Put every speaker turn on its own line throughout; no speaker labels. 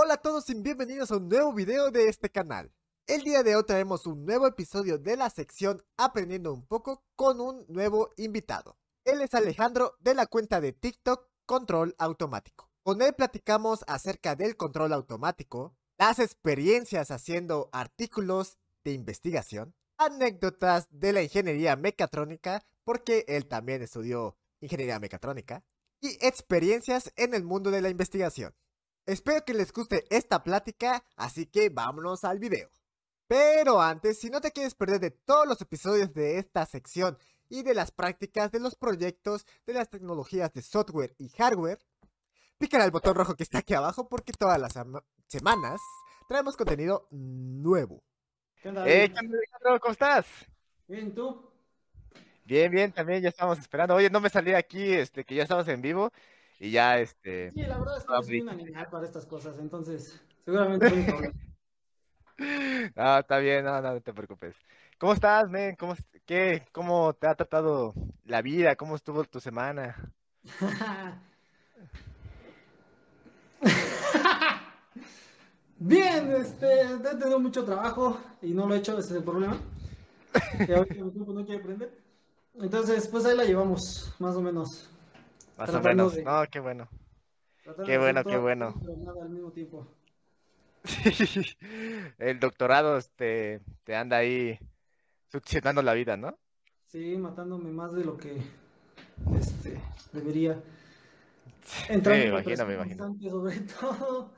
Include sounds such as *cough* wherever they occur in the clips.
Hola a todos y bienvenidos a un nuevo video de este canal. El día de hoy traemos un nuevo episodio de la sección Aprendiendo un poco con un nuevo invitado. Él es Alejandro de la cuenta de TikTok Control Automático. Con él platicamos acerca del control automático, las experiencias haciendo artículos de investigación, anécdotas de la ingeniería mecatrónica, porque él también estudió ingeniería mecatrónica, y experiencias en el mundo de la investigación. Espero que les guste esta plática, así que vámonos al video. Pero antes, si no te quieres perder de todos los episodios de esta sección y de las prácticas de los proyectos de las tecnologías de software y hardware, pícale al botón rojo que está aquí abajo porque todas las semanas traemos contenido nuevo.
¿Qué onda? Eh, ¿cómo estás?
Bien, ¿tú?
Bien, bien, también ya estamos esperando. Oye, no me salí aquí, este, que ya estamos en vivo y ya, este...
Sí, la verdad es que no soy un animal para estas cosas, entonces, seguramente. *laughs*
No, está bien, no, no, te preocupes. ¿Cómo estás, men? ¿Cómo, qué, ¿Cómo te ha tratado la vida? ¿Cómo estuvo tu semana? *laughs*
Bien, este, he tenido mucho trabajo y no lo he hecho, ese es el problema. Que ahorita mi tiempo no quiere aprender. Entonces, pues ahí la llevamos, más o menos.
Más o menos, no, qué bueno. Qué bueno, qué bueno.
al mismo tiempo. *laughs*
el doctorado este, te anda ahí succionando la vida, ¿no?
Sí, matándome más de lo que este, debería.
Entrando me imagino, me imagino.
Sobre *laughs* todo.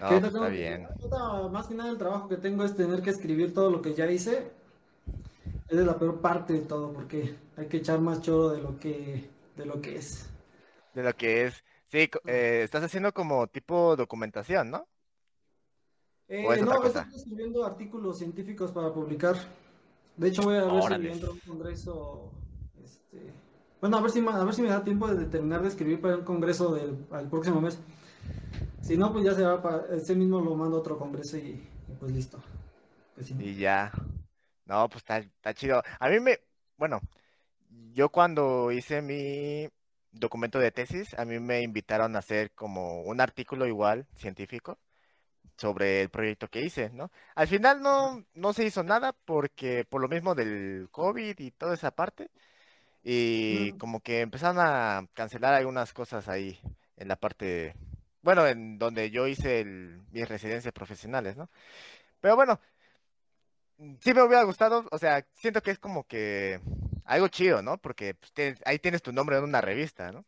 No, pues está bien.
Más que nada el trabajo que tengo es tener que escribir todo lo que ya hice. Esa es la peor parte de todo, porque hay que echar más choro de lo que, de lo que es.
De lo que es. Sí, eh, estás haciendo como tipo documentación, ¿no?
Eh, no, estoy escribiendo artículos científicos para publicar. De hecho, voy a ver si entro a un congreso. Este... Bueno, a ver, si, a ver si me da tiempo de terminar de escribir para un congreso del próximo mes. Si no, pues ya se va para. Ese mismo lo mando a otro congreso y, pues listo.
Pues y ya. No, pues está, está chido. A mí me. Bueno, yo cuando hice mi documento de tesis, a mí me invitaron a hacer como un artículo igual, científico, sobre el proyecto que hice, ¿no? Al final no, no se hizo nada porque por lo mismo del COVID y toda esa parte, y como que empezaron a cancelar algunas cosas ahí en la parte, bueno, en donde yo hice mis residencias profesionales, ¿no? Pero bueno, sí me hubiera gustado, o sea, siento que es como que algo chido, ¿no? Porque pues, ahí tienes tu nombre en una revista, ¿no?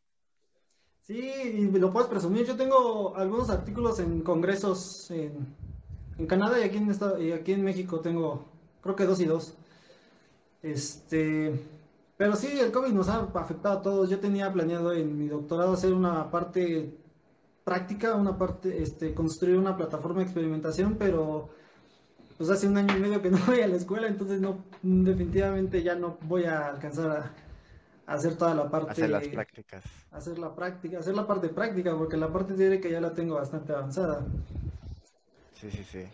Sí, y lo puedes presumir. Yo tengo algunos artículos en congresos en, Canadá y aquí en, y aquí en México tengo, creo que dos y dos. Este, pero sí, el COVID nos ha afectado a todos. Yo tenía planeado en mi doctorado hacer una parte práctica, una parte, este, construir una plataforma de experimentación, pero pues hace un año y medio que no *laughs* voy a la escuela, entonces no, definitivamente ya no voy a alcanzar a, hacer toda la parte.
Hacer las prácticas.
Hacer la práctica, hacer la parte práctica, porque la parte teórica ya la tengo bastante avanzada.
Sí, sí, sí.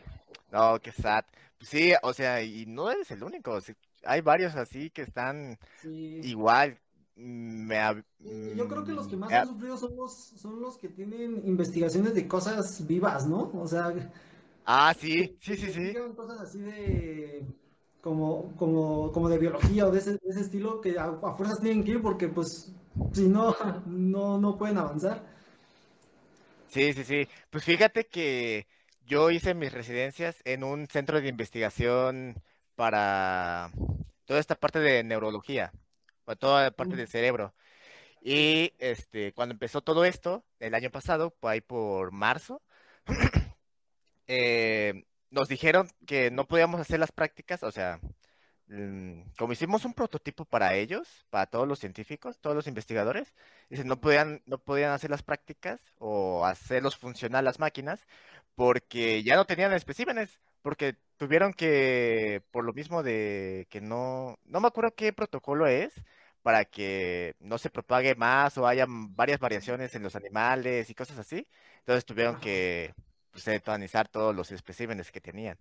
No, qué sad. Pues sí, o sea, y no eres el único. hay varios así que están igual. Me,
Yo creo que los que más han sufrido son los, son los que tienen investigaciones de cosas vivas, ¿no? O sea,
Ah, sí, sí, sí, sí.
cosas así de como, como, como de biología o de ese, estilo que a, fuerzas tienen que ir porque pues si no, *laughs* no, no pueden avanzar.
Sí, sí, sí. Pues fíjate que yo hice mis residencias en un centro de investigación para toda esta parte de neurología, o toda la parte del cerebro. Y este, cuando empezó todo esto, el año pasado, ahí por marzo, *clears throat* eh, nos dijeron que no podíamos hacer las prácticas, o sea, mm, como hicimos un prototipo para ellos, para todos los científicos, todos los investigadores, dicen, no podían, no podían hacer las prácticas o hacerlos funcionar las máquinas porque ya no tenían especímenes, porque tuvieron que, por lo mismo de que no, no me acuerdo qué protocolo es, para que no se propague más o haya varias variaciones en los animales y cosas así. Entonces tuvieron que pues, todos los especímenes que tenían.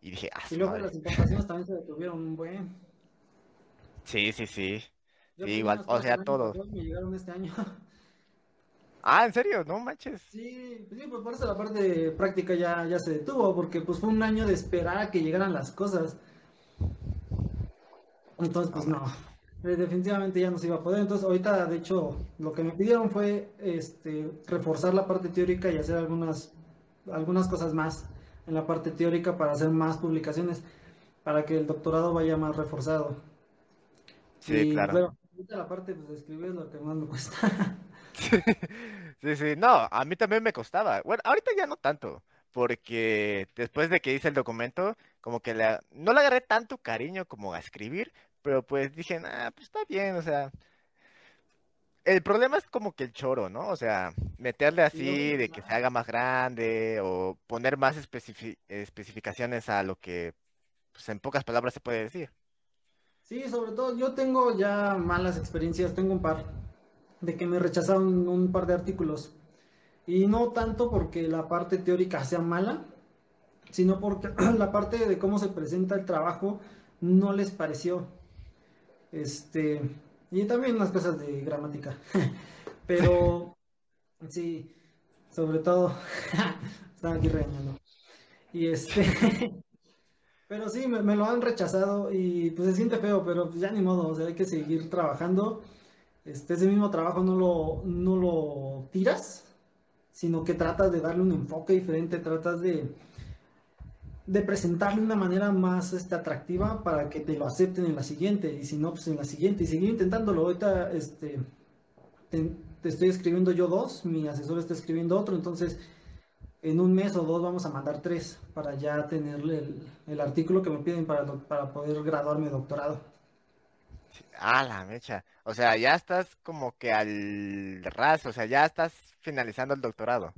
Y dije, ah,
Y luego las importaciones también se detuvieron un buen.
Sí, sí, sí. igual, o sea, todo.
Me llegaron este año. *laughs*
Ah, ¿en serio? No manches.
Sí, pues sí, pues por eso la parte práctica ya, ya se detuvo, porque pues fue un año de esperar a que llegaran las cosas. Entonces, pues no, eh, definitivamente ya no se iba a poder. Entonces, ahorita, de hecho, lo que me pidieron fue este, reforzar la parte teórica y hacer algunas, algunas cosas más en la parte teórica para hacer más publicaciones, para que el doctorado vaya más reforzado.
Sí,
Y
claro.
bueno, ahorita la parte pues, de escribir es lo que más me cuesta. *laughs*
Sí, sí, no, a mí también me costaba. Bueno, ahorita ya no tanto, porque después de que hice el documento, como que la- no le agarré tanto cariño como a escribir, pero pues dije, ah, pues está bien, o sea, el problema es como que el choro, ¿no? O sea, meterle así de que se haga más grande o poner más especifi- especificaciones a lo que, pues en pocas palabras se puede decir.
Sí, sobre todo yo tengo ya malas experiencias, tengo un par de que me rechazaron un par de artículos. Y no tanto porque la parte teórica sea mala, sino porque *clears throat* la parte de cómo se presenta el trabajo no les pareció. Este, y también unas cosas de gramática. *laughs* Pero sí, sobre todo, *laughs* están aquí regañando. Y este, *laughs* pero sí, me, me lo han rechazado y pues se siente feo, pero pues ya ni modo, o sea, hay que seguir trabajando. Este, ese mismo trabajo no lo, no lo tiras, sino que tratas de darle un enfoque diferente, tratas de, de presentarlo de una manera más este, atractiva para que te lo acepten en la siguiente, y si no, pues en la siguiente, y seguir intentándolo. Ahorita este, te, te estoy escribiendo yo dos, mi asesor está escribiendo otro, entonces en un mes o dos vamos a mandar tres para ya tener el, el artículo que me piden para, para poder graduarme de doctorado.
Ah, la mecha. O sea, ya estás como que al ras, o sea, ya estás finalizando el doctorado.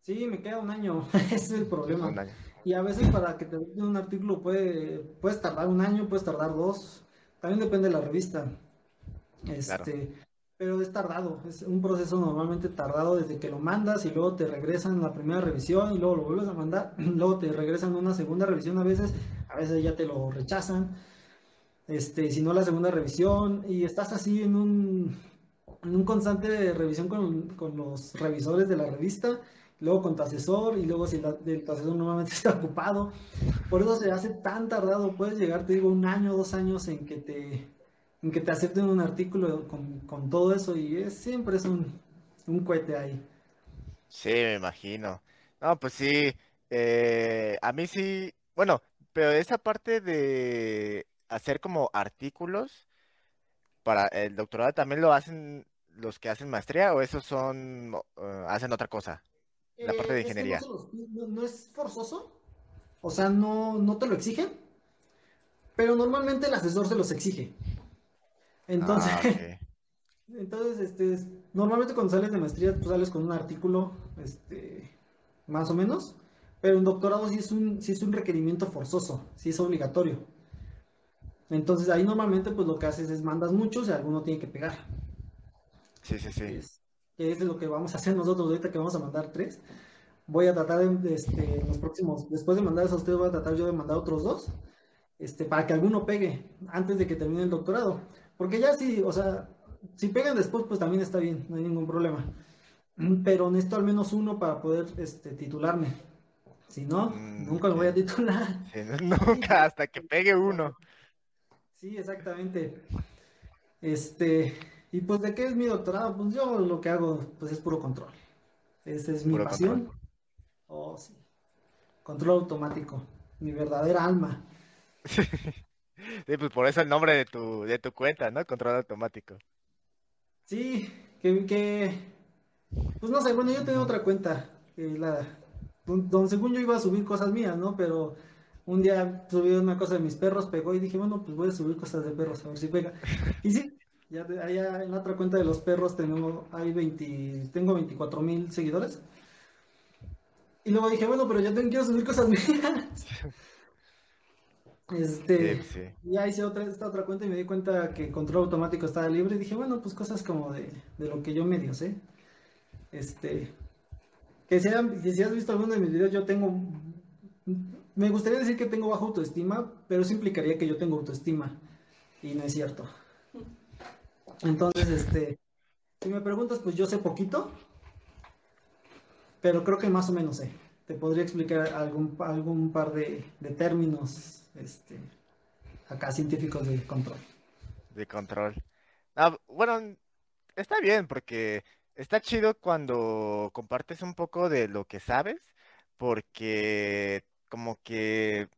Sí, me queda un año, *laughs* ese es el problema.
Un año.
Y a veces para que te den un artículo puede, puedes tardar un año, puedes tardar dos, también depende de la revista. Este, pero es tardado, es un proceso normalmente tardado desde que lo mandas y luego te regresan la primera revisión y luego lo vuelves a mandar, *clears throat* luego te regresan una segunda revisión a veces, a veces ya te lo rechazan, este, si no la segunda revisión y estás así en un, en un constante revisión con, con los revisores de la revista luego con tu asesor y luego si la, el, tu asesor normalmente *laughs* está ocupado. Por eso se hace tan tardado, puedes llegar, te digo, un año, dos años en que te, en que te acepten un artículo con, con todo eso y es, siempre es un, un cohete ahí.
Sí, me imagino. No, pues sí, eh, a mí sí, bueno, pero esa parte de hacer como artículos para el doctorado también lo hacen los que hacen maestría o esos son, uh, hacen otra cosa, la parte de
Eh, es que
ingeniería.
no, los- es forzoso, o sea, no, no te lo exigen, pero normalmente el asesor se los exige. Entonces,
Ah. *laughs*
Entonces, este, es- normalmente cuando sales de maestría, pues sales con un artículo, este, más o menos, pero en doctorado sí es un, sí es un requerimiento forzoso, sí es obligatorio. Entonces ahí normalmente pues lo que haces es mandas muchos y alguno tiene que pegar.
Sí, sí, sí.
Que es lo que vamos a hacer nosotros ahorita que vamos a mandar tres. Voy a tratar de, este, en los próximos, después de mandar esos tres, voy a tratar yo de mandar otros dos, este, para que alguno pegue antes de que termine el doctorado. Porque ya sí, o sea, si pegan después, pues también está bien, no hay ningún problema. *clears throat* Pero necesito al menos uno para poder este, titularme. Si no,
Mm,
nunca lo voy a titular. *laughs*
Sí, nunca hasta que pegue uno.
Sí, exactamente. Este, y pues de qué es mi doctorado, pues yo lo que hago pues es puro control. Esa es mi
Puro
pasión.
control.
Oh, sí. Control automático, mi verdadera alma. *laughs*
Sí, pues por eso el nombre de tu, de tu cuenta, ¿no? Control automático.
Sí, que, que, pues no sé, bueno, yo tenía otra cuenta, que la, don- donde según yo iba a subir cosas mías, ¿no? Pero un día subí una cosa de mis perros, pegó y dije, bueno, pues voy a subir cosas de perros, a ver si pega. Y sí, ya de- allá en la otra cuenta de los perros tenemos, hay 20, tengo 24 mil seguidores. Y luego dije, bueno, pero ya tengo, quiero subir cosas mías. *laughs* Este,
Sí, sí.
ya hice otra, esta otra cuenta y me di cuenta que control automático estaba libre y dije, bueno, pues cosas como de, de lo que yo medio sé. Este, que si, han- que si has visto alguno de mis videos, yo tengo, me gustaría decir que tengo baja autoestima, pero eso implicaría que yo tengo autoestima y no es cierto. Entonces, este, si me preguntas, pues yo sé poquito, pero creo que más o menos sé. Te podría explicar algún, algún par de, términos este, acá científicos de control.
De control. Ah, bueno, está bien porque está chido cuando compartes un poco de lo que sabes, porque como que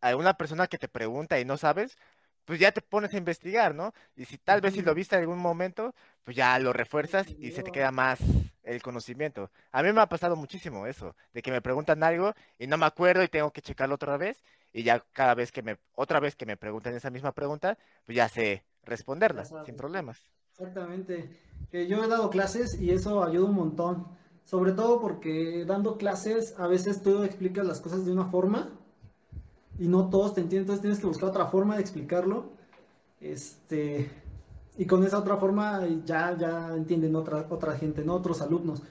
hay una persona que te pregunta y no sabes, pues ya te pones a investigar, ¿no? Y si tal vez si lo viste en algún momento, pues ya lo refuerzas y se te queda más el conocimiento. A mí me ha pasado muchísimo eso, de que me preguntan algo y no me acuerdo y tengo que checarlo otra vez y ya cada vez que me, otra vez que me preguntan esa misma pregunta, pues ya sé responderla sin problemas.
Exactamente. Que yo he dado clases y eso ayuda un montón. Sobre todo porque dando clases a veces tú explicas las cosas de una forma y no todos te entienden, entonces tienes que buscar otra forma de explicarlo. Este, y con esa otra forma ya, ya entienden otra, otra gente, ¿no? Otros alumnos.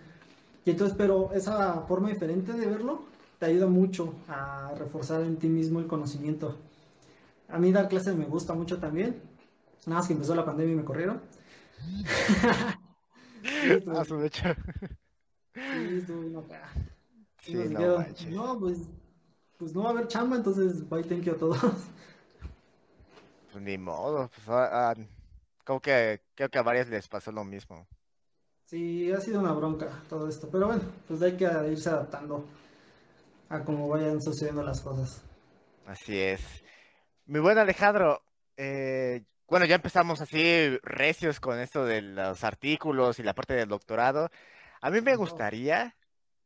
Y entonces, pero esa forma diferente de verlo te ayuda mucho a reforzar en ti mismo el conocimiento. A mí dar clases me gusta mucho también. Nada más que empezó la pandemia y me corrieron.
hecho. *laughs*
Sí, estuvo una Sí, no, no, pues, pues no va a haber chamba, entonces bye, thank you a todos.
Pues ni modo, pues ah, ah, como que creo que a varias les pasó lo mismo.
Sí, ha sido una bronca todo esto, pero bueno, pues hay que irse adaptando a cómo vayan sucediendo las cosas.
Así es. Mi buen Alejandro, eh, bueno, ya empezamos así recios con esto de los artículos y la parte del doctorado. A mí me gustaría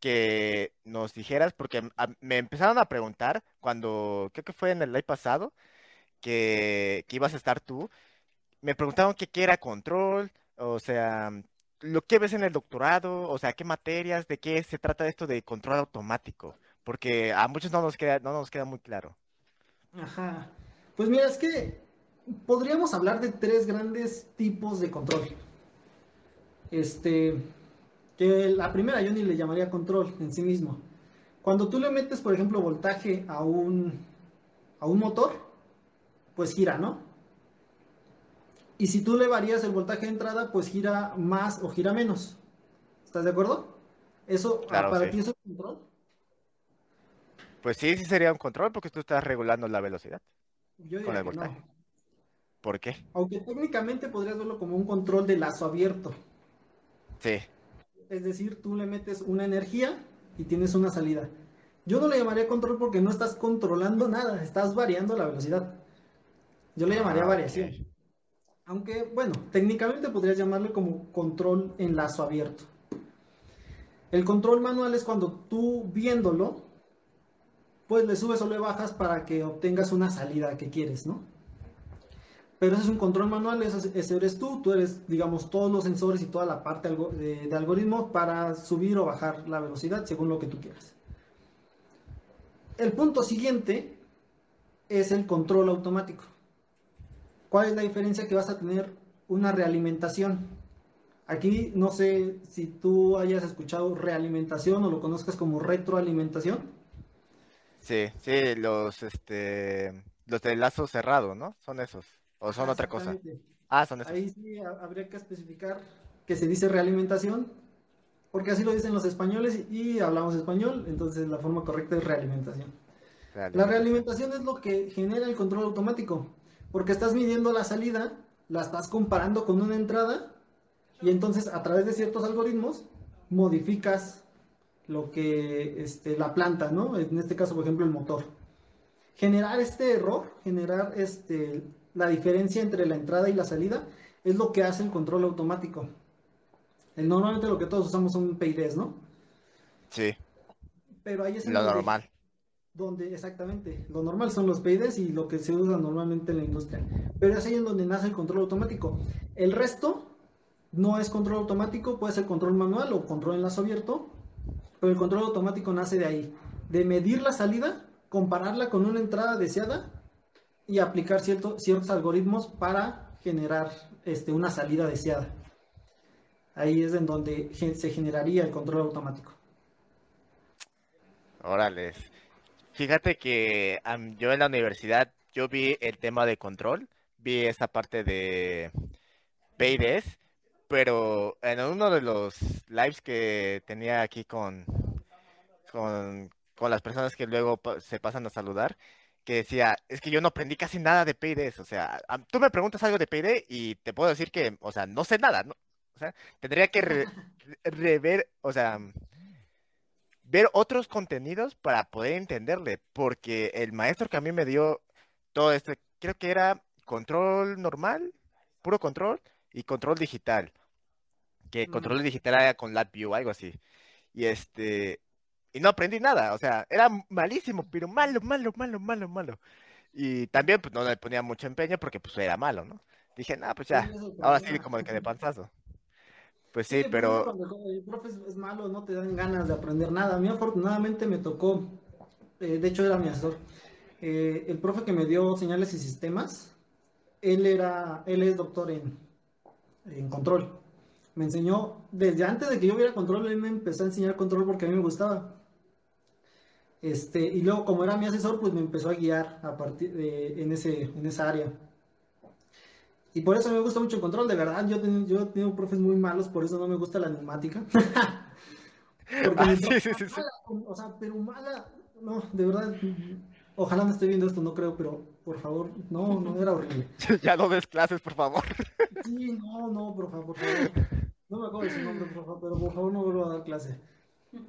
que nos dijeras, porque me empezaron a preguntar cuando, creo que fue en el live pasado, que, que ibas a estar tú, me preguntaron qué era control, o sea, lo que ves en el doctorado, o sea, qué materias, de qué se trata esto de control automático, porque a muchos no nos queda, no nos queda muy claro.
Ajá. Pues mira, es que podríamos hablar de tres grandes tipos de control. Este, que la primera yo ni le llamaría control en sí mismo. Cuando tú le metes, por ejemplo, voltaje a un, a un motor, pues gira, ¿no? Y si tú le varías el voltaje de entrada, pues gira más o gira menos. ¿Estás de acuerdo? ¿Eso para ti es un control?
Pues sí, sí sería un control porque tú estás regulando la velocidad.
Yo con el voltaje.
¿Por qué?
Aunque técnicamente podrías verlo como un control de lazo abierto.
Sí.
Es decir, tú le metes una energía y tienes una salida. Yo no le llamaría control porque no estás controlando nada, estás variando la velocidad. Yo le llamaría ah, variación. Aunque, bueno, técnicamente podrías llamarle como control en lazo abierto. El control manual es cuando tú viéndolo, pues le subes o le bajas para que obtengas una salida que quieres, ¿no? Pero ese es un control manual, ese, eres tú, tú eres, digamos, todos los sensores y toda la parte de, de algoritmo para subir o bajar la velocidad según lo que tú quieras. El punto siguiente es el control automático. ¿Cuál es la diferencia? Que vas a tener una realimentación. Aquí no sé si tú hayas escuchado realimentación o lo conozcas como retroalimentación.
Sí, sí, los, este, los de lazo cerrado, ¿no? Son esos. ¿O son otra cosa? Ah, son esos.
Ahí sí habría que especificar que se dice realimentación, porque así lo dicen los españoles y hablamos español, entonces la forma correcta es realimentación. La realimentación es lo que genera el control automático porque estás midiendo la salida, la estás comparando con una entrada y entonces a través de ciertos algoritmos modificas lo que este, la planta, ¿no? En este caso, por ejemplo, el motor. Generar este error, generar este, la diferencia entre la entrada y la salida, es lo que hace el control automático. Normalmente lo que todos usamos son PIDs, ¿no?
Sí.
Pero ahí es
lo normal
donde exactamente lo normal son los PIDs y lo que se usa normalmente en la industria. Pero es ahí en donde nace el control automático. El resto no es control automático, puede ser control manual o control en lazo abierto, pero el control automático nace de ahí, de medir la salida, compararla con una entrada deseada y aplicar ciertos algoritmos para generar este, una salida deseada. Ahí es en donde se generaría el control automático.
Órale. Fíjate que yo en la universidad, yo vi el tema de control, vi esa parte de PIDs, pero en uno de los lives que tenía aquí con, con, con las personas que luego se pasan a saludar, que decía, es que yo no aprendí casi nada de P&D, o sea, a- tú me preguntas algo de P&D y te puedo decir que, o sea, no sé nada, ¿no? O sea, tendría que re- *laughs* re- rever, o sea, ver otros contenidos para poder entenderle, porque el maestro que a mí me dio todo este, creo que era control normal, puro control y control digital, que
Mm.
control digital era con LabVIEW, algo así. Y este, y no aprendí nada, o sea, era malísimo, pero malo, malo, malo, malo, malo. Y también pues no le ponía mucho empeño porque pues era malo, ¿no? Dije, nah, pues ya,
el
ahora sí como que de panzazo. Pues
Sí,
pero
cuando el profe es, es malo, no te dan ganas de aprender nada. A mí afortunadamente me tocó, eh, de hecho era mi asesor, eh, el profe que me dio señales y sistemas, él era, él es doctor en, en control. Me enseñó, desde antes de que yo viera control, él me empezó a enseñar control porque a mí me gustaba. Este, y luego como era mi asesor, pues me empezó a guiar a partir de, en ese, en esa área. Y por eso me gusta mucho el control, de verdad. Yo, yo he tenido profes muy malos, por eso no me gusta la neumática. *laughs* Porque
Ah, sí, sí, sí,
mala, o sea, pero mala. No, de verdad. Ojalá me esté viendo esto, no creo, pero por favor, no, no, era horrible. *laughs*
ya no des clases, por favor. *laughs*
Sí, no, no, por favor, por favor. No me acuerdo de su nombre, por favor, pero por favor no vuelva a dar clase.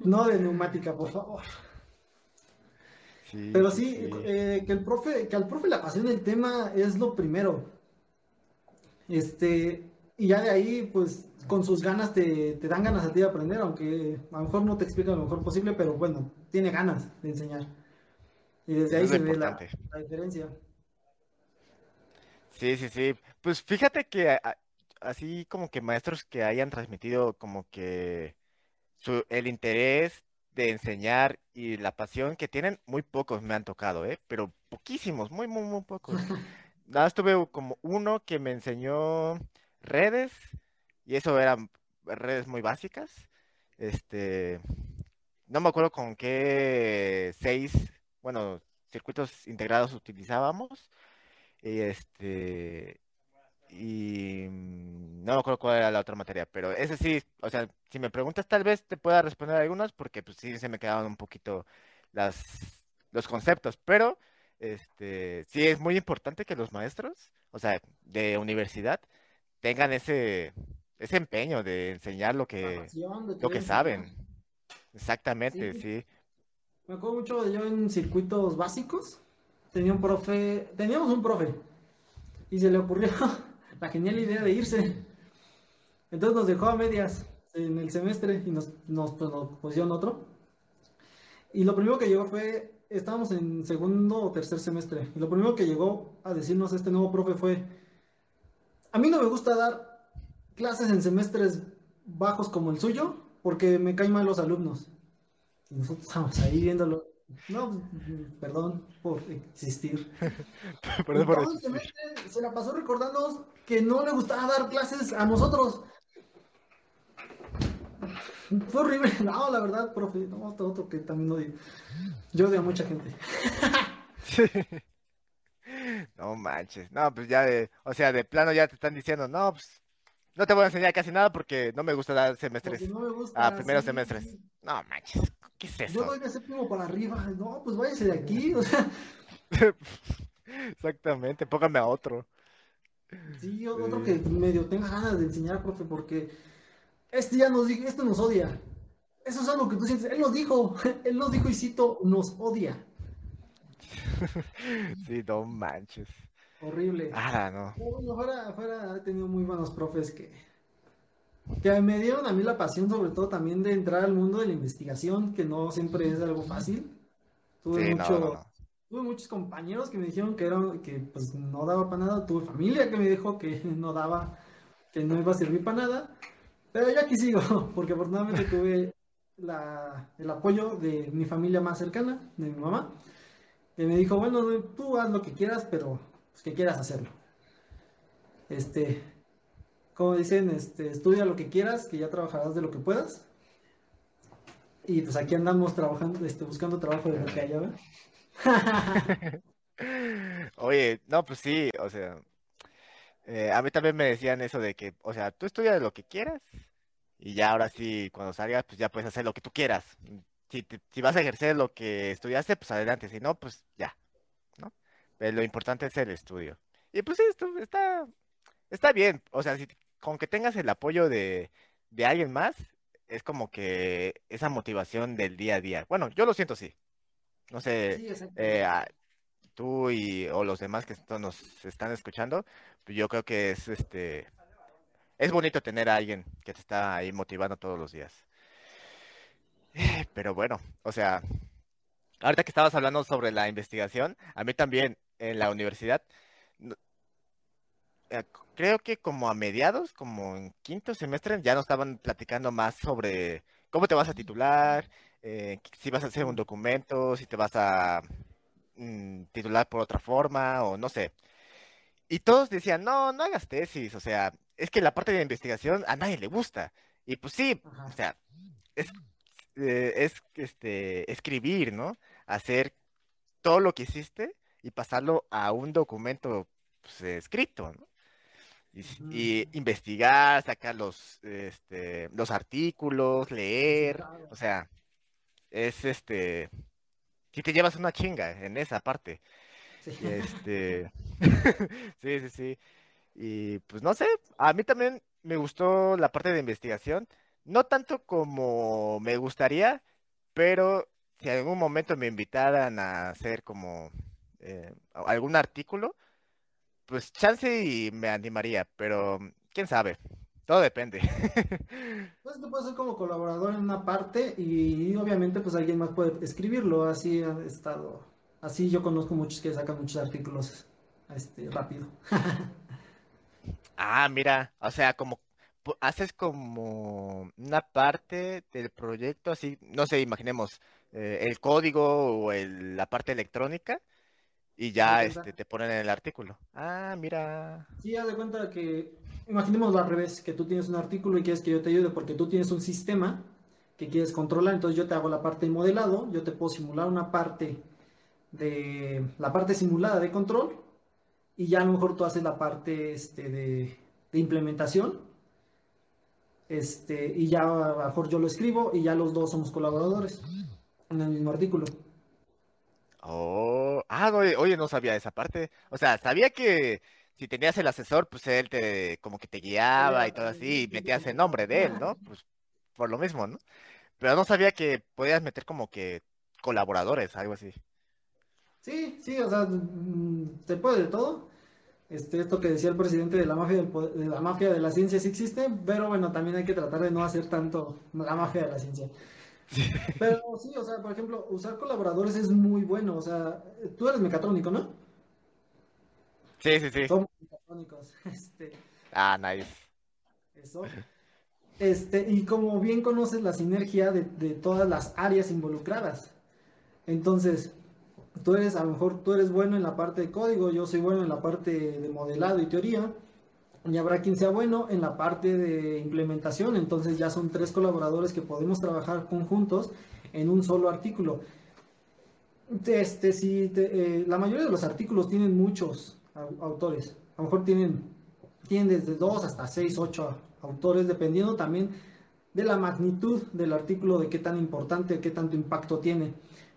No de neumática, por favor.
Sí,
Pero
sí,
sí, eh, que el profe, que al profe le apasione el tema es lo primero. Este, y ya de ahí, pues, con sus ganas te, te dan ganas a ti de aprender, aunque a lo mejor no te explica lo mejor posible, pero bueno, tiene ganas de enseñar. Y desde ahí
es
se ve la, la diferencia.
Sí, sí, sí. Pues fíjate que a- así como que maestros que hayan transmitido como que su, el interés de enseñar y la pasión que tienen, muy pocos me han tocado, ¿eh? Pero poquísimos, muy, muy, muy pocos. *laughs* Nada, más tuve como uno que me enseñó redes y eso eran redes muy básicas. Este, no me acuerdo con qué seis, bueno, circuitos integrados utilizábamos. Y este, y mm, no me acuerdo cuál era la otra materia, pero ese sí, o sea, si me preguntas tal vez te pueda responder algunas porque pues sí se me quedaban un poquito las, los conceptos, pero este, sí es muy importante que los maestros, o sea, de universidad, tengan ese, ese empeño de enseñar lo que, lo que saben. Exactamente,
Sí.
sí.
Me acuerdo mucho de yo en circuitos básicos. Tenía un profe, teníamos un profe, y se le ocurrió *laughs* la genial idea de irse. Entonces nos dejó a medias en el semestre y nos, nos, pusieron otro. Y lo primero que llegó fue, estábamos en segundo o tercer semestre, y lo primero que llegó a decirnos este nuevo profe fue, a mí no me gusta dar clases en semestres bajos como el suyo, porque me caen mal los alumnos. Y nosotros estábamos ahí viéndolo. No, perdón por existir. *laughs*
Perdón por
se la pasó recordándonos que no le gustaba dar clases a nosotros. Fue horrible. *laughs* No, la verdad, profe. No, otro, otro que también odio. Yo odio a mucha gente. *laughs*
No manches, no, pues ya de, o sea, de plano ya te están diciendo, no, pues no te voy a enseñar casi nada porque no me gusta dar semestres,
no me gusta.
ah, primeros
sí.
semestres. No manches, ¿qué es
Yo
eso?
doy de séptimo para arriba. No, pues váyase de aquí. O sea, *laughs*
Exactamente, póngame a otro.
sí, otro
Sí.
que medio tenga ganas de enseñar, profe, porque este ya nos este nos odia. Eso es algo que tú sientes. Él nos dijo, *laughs* él nos dijo y cito, nos odia. *laughs*
Sí, no manches.
Horrible.
Ah, no.
No, bueno, fuera, fuera he tenido muy buenos profes que, que me dieron a mí la pasión, sobre todo también de entrar al mundo de la investigación, que no siempre es algo fácil. Tuve,
Sí,
mucho-
no, no.
tuve muchos compañeros que me dijeron que, eran, que pues, no daba para nada. Tuve familia que me dijo que *laughs* no daba, que no iba a servir para nada. Pero yo aquí sigo, *laughs* porque afortunadamente *laughs* tuve la- el apoyo de mi familia más cercana, de mi mamá, que me dijo, bueno, tú haz lo que quieras, pero pues, que quieras hacerlo. Este, como dicen, este, estudia lo que quieras, que ya trabajarás de lo que puedas. Y pues aquí andamos trabajando, este, buscando trabajo de lo que haya, ¿verdad? *laughs*
Oye, no, pues sí, o sea, eh, a mí también me decían eso de que, o sea, tú estudias lo que quieras y ya ahora sí, cuando salgas, pues ya puedes hacer lo que tú quieras. si, si vas a ejercer lo que estudiaste, pues adelante, si no, pues ya, ¿no? Pero lo importante es el estudio. Y pues esto está, está bien, o sea, si, con que tengas el apoyo de, de alguien más, es como que esa motivación del día a día. Bueno, yo lo siento así. No sé, eh, tú y o los demás que nos están escuchando, pues yo creo que es este es bonito tener a alguien que te está ahí motivando todos los días. Pero bueno, o sea, ahorita que estabas hablando sobre la investigación, a mí también en la universidad, eh, creo que como a mediados, como en quinto semestre, ya nos estaban platicando más sobre cómo te vas a titular, eh, si vas a hacer un documento, si te vas a mm, titular por otra forma o no sé. Y todos decían, no, no hagas tesis, o sea, es que la parte de investigación a nadie le gusta. Y pues sí, o sea, es, eh, es este, escribir, ¿no? Hacer todo lo que hiciste y pasarlo a un documento pues, escrito, ¿no? Y, investigar, sacar los, este, los artículos, leer, o sea, es este, si te llevas una chinga en esa parte. *laughs* Este, *laughs* sí, sí, sí. Y pues no sé, a mí también me gustó la parte de investigación, no tanto como me gustaría, pero si en algún momento me invitaran a hacer como eh, algún artículo, pues chance y me animaría, pero quién sabe, todo depende. *laughs*
Pues tú puedes ser como colaborador en una parte y obviamente pues alguien más puede escribirlo, así ha estado, así yo conozco muchos que sacan muchos artículos este, rápido. *laughs*
Ah, mira, o sea, como haces como una parte del proyecto, así, no sé, imaginemos eh, el código o la parte electrónica y ya este, te ponen en el artículo. Ah, mira.
Sí, haz de cuenta que, imaginemos al revés, que tú tienes un artículo y quieres que yo te ayude porque tú tienes un sistema que quieres controlar, entonces yo te hago la parte de modelado, yo te puedo simular una parte de la parte simulada de control y ya a lo mejor tú haces la parte este, de, implementación. Este, y ya a lo mejor yo lo escribo y ya los dos somos colaboradores en el mismo artículo.
Oh, ah, oye, no sabía esa parte. O sea, sabía que si tenías el asesor, pues él te, como que te guiaba y todo así, y metías el nombre de él, ¿no? Pues por lo mismo, ¿no? Pero no sabía que podías meter como que colaboradores, algo así.
Sí, sí, o sea, mm, se puede de todo. Este, esto que decía el presidente de la mafia de la mafia de la ciencia sí existe, pero bueno, también hay que tratar de no hacer tanto la mafia de la ciencia. Pero sí, o sea, por ejemplo, usar colaboradores es muy bueno. O sea, tú eres mecatrónico, ¿no?
Sí, sí, sí.
Somos mecatrónicos. *laughs* Este,
ah, nice.
Eso. Este, y como bien conoces la sinergia de, de todas las áreas involucradas. Entonces, tú eres, a lo mejor tú eres bueno en la parte de código, yo soy bueno en la parte de modelado y teoría, y habrá quien sea bueno en la parte de implementación, entonces ya son tres colaboradores que podemos trabajar conjuntos en un solo artículo. Este, si eh, la mayoría de los artículos tienen muchos autores, a lo mejor tienen, tienen desde dos hasta seis, ocho autores, dependiendo también de la magnitud del artículo, de qué tan importante, qué tanto impacto tiene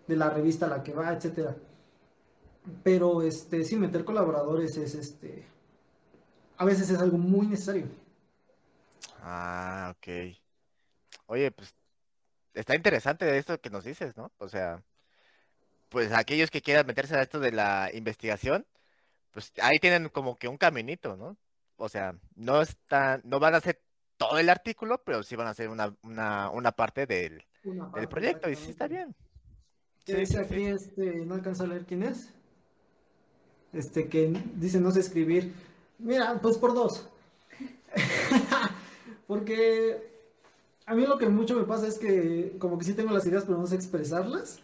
de la revista a la que va, etcétera. Pero este, sí, meter colaboradores es este. A veces es algo muy necesario.
Ah, ok. Oye, pues está interesante esto que nos dices, ¿no? O sea, pues aquellos que quieran meterse a esto de la investigación, pues ahí tienen como que un caminito, ¿no? O sea, no están, no van a hacer todo el artículo, pero sí van a hacer una, una, parte del, del proyecto y sí está bien.
¿Qué dice aquí, este, no alcanzo a leer quién es. Este, que dice no sé escribir. Mira, pues por dos. *laughs* Porque a mí lo que mucho me pasa es que como que sí tengo las ideas, pero no sé expresarlas.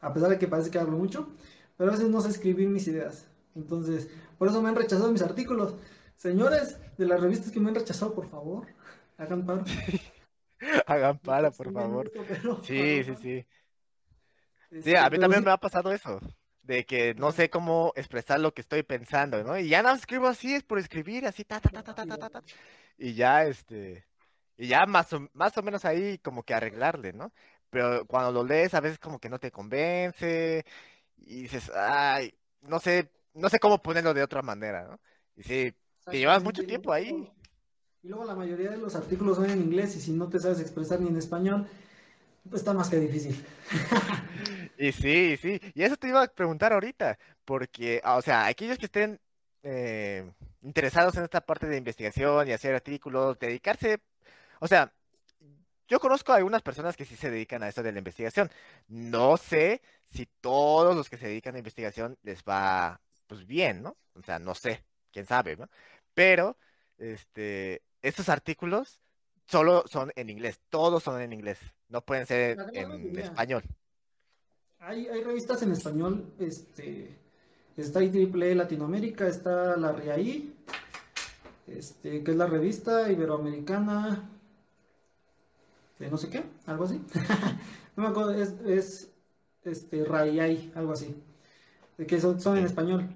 A pesar de que parece que hablo mucho. Pero a veces no sé escribir mis ideas. Entonces, por eso me han rechazado mis artículos. Señores de las revistas que me han rechazado, por favor, hagan paro. *laughs*
hagan paro, por favor. sí, sí, sí. Sí, a mí también me ha pasado eso, de que no sé cómo expresar lo que estoy pensando, ¿no? Y ya no escribo así, es por escribir, así, ta, ta, ta, ta, ta, ta, ta, y ya, este, y ya más o, más o menos ahí como que arreglarle, ¿no? pero cuando lo lees a veces como que no te convence y dices, ay, no sé, no sé cómo ponerlo de otra manera, ¿no? Y sí, te llevas mucho tiempo ahí.
Y luego la mayoría de los artículos son en inglés y si no te sabes expresar ni en español, pues está más que difícil. *laughs*
Y sí, sí, y eso te iba a preguntar ahorita, porque, ah, o sea, aquellos que estén eh, interesados en esta parte de investigación y hacer artículos, dedicarse, o sea, yo conozco a algunas personas que sí se dedican a eso de la investigación. No sé si todos los que se dedican a investigación les va, pues bien, ¿no? O sea, no sé, quién sabe, ¿no? Pero, este, estos artículos solo son en inglés, todos son en inglés, no pueden ser en español.
Hay, hay revistas en español, este, está IEEE Latinoamérica, está la RIAI, este, que es la revista iberoamericana de no sé qué, algo así. *laughs* no me acuerdo, es, es este, RIAI, algo así, que son, son en español.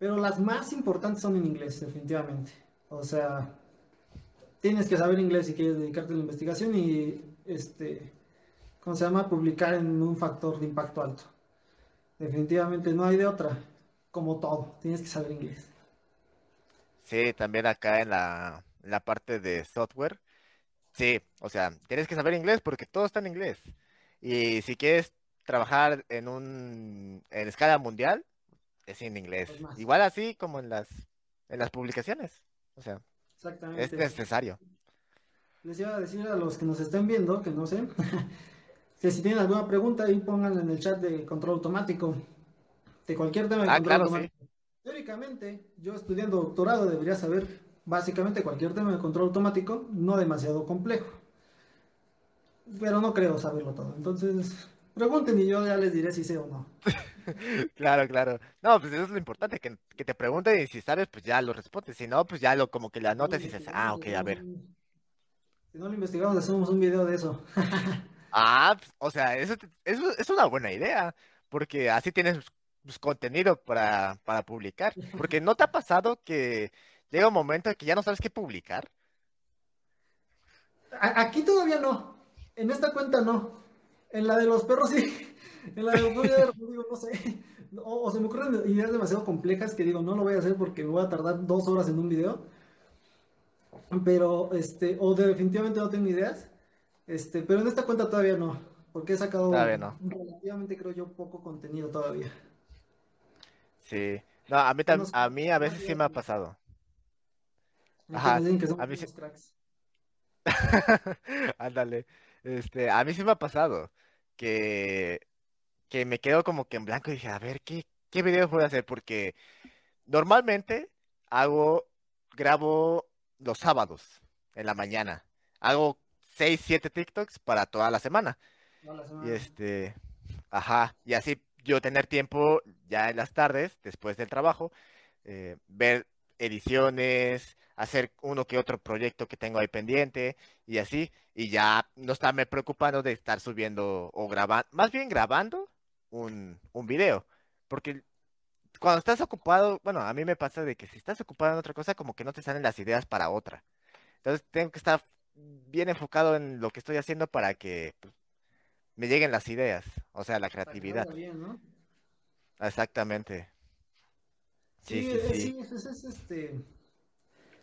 Pero las más importantes son en inglés, definitivamente. O sea, tienes que saber inglés si quieres dedicarte a la investigación y, este, ¿cómo se llama? Publicar en un factor de impacto alto. Definitivamente no hay de otra, como todo, tienes que saber inglés.
Sí, también acá en la, parte de software, sí, o sea, tienes que saber inglés porque todo está en inglés. Y si quieres trabajar en un en escala mundial, es en inglés. Igual así como en las en las publicaciones. O sea, es necesario.
Les iba a decir a los que nos estén viendo, que no sé, *laughs* que si tienen alguna pregunta ahí pongan en el chat de control automático, de cualquier tema de ah, control automático. Teóricamente, yo estudiando doctorado debería saber básicamente cualquier tema de control automático, no demasiado complejo. Pero no creo saberlo todo. Entonces, pregunten y yo ya les diré si sé o no. *laughs*
Claro, claro. No, pues eso es lo importante, que, te pregunten y si sabes, pues ya lo respondes. Si no, pues ya lo como que le anotas y dices, ah, ok, a ver.
Si no lo investigamos, hacemos un video de eso. *laughs*
Ah, pues, o sea, eso, es una buena idea, porque así tienes pues, contenido para, para publicar. Porque ¿no te ha pasado que llega un momento en que ya no sabes qué publicar?
Aquí todavía no. En esta cuenta no. En la de los perros sí. *laughs* En la de los perros no sé. O, se me ocurren ideas demasiado complejas que digo, no lo voy a hacer porque voy a tardar dos horas en un video. Pero, este, o definitivamente no tengo ideas. Este, pero en esta cuenta todavía no. Porque he sacado relativamente, creo yo, poco contenido todavía.
Sí. No, a mí, a mí a veces sí me ha pasado.
Ajá. a mí sí... *laughs*
Ándale. Este, a mí sí me ha pasado que, que me quedo como que en blanco y dije, a ver, ¿qué, qué videos voy a hacer? Porque normalmente hago, grabo los sábados en la mañana. Hago 6, 7 TikToks para toda la semana. Y este, ajá, y así yo tener tiempo ya en las tardes, después del trabajo, eh, ver ediciones, hacer uno que otro proyecto que tengo ahí pendiente y así, y ya no estarme preocupando de estar subiendo o grabando, más bien grabando un, un video, porque cuando estás ocupado, bueno, a mí me pasa de que si estás ocupado en otra cosa, como que no te salen las ideas para otra. Entonces tengo que estar bien enfocado en lo que estoy haciendo para que pues, me lleguen las ideas, o sea, la creatividad. Exactamente.
Sí, sí, sí. Es, este...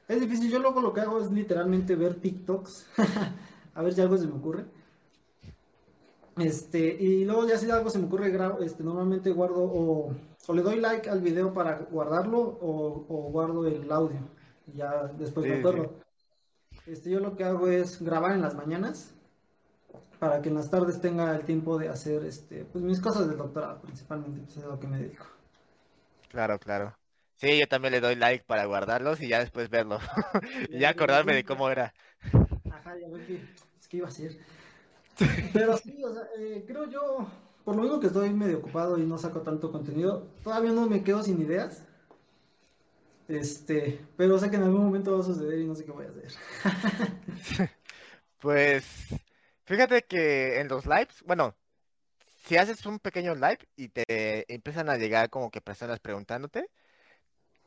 es difícil. Yo luego lo que hago es literalmente ver TikToks, *laughs* a ver si algo se me ocurre. Este, y luego ya si algo se me ocurre, este, normalmente guardo o, le doy like al video para guardarlo o, guardo el audio. Y ya después sí, me Este, yo lo que hago es grabar en las mañanas para que en las tardes tenga el tiempo de hacer este, pues mis cosas de doctorado, principalmente, pues es a lo que me dedico.
Claro, claro. Sí, yo también le doy like para guardarlos y ya después verlo. y *laughs* ya acordarme de cómo era.
Ajá, ya ver qué, es que iba a ser. Pero sí, o sea, eh, creo yo, por lo mismo que estoy medio ocupado y no saco tanto contenido, todavía no me quedo sin ideas. Este, pero sé que en algún momento va a suceder y no sé qué voy a hacer. *laughs*
pues Fíjate que en los lives, bueno, si haces un pequeño live y te empiezan a llegar como que personas preguntándote,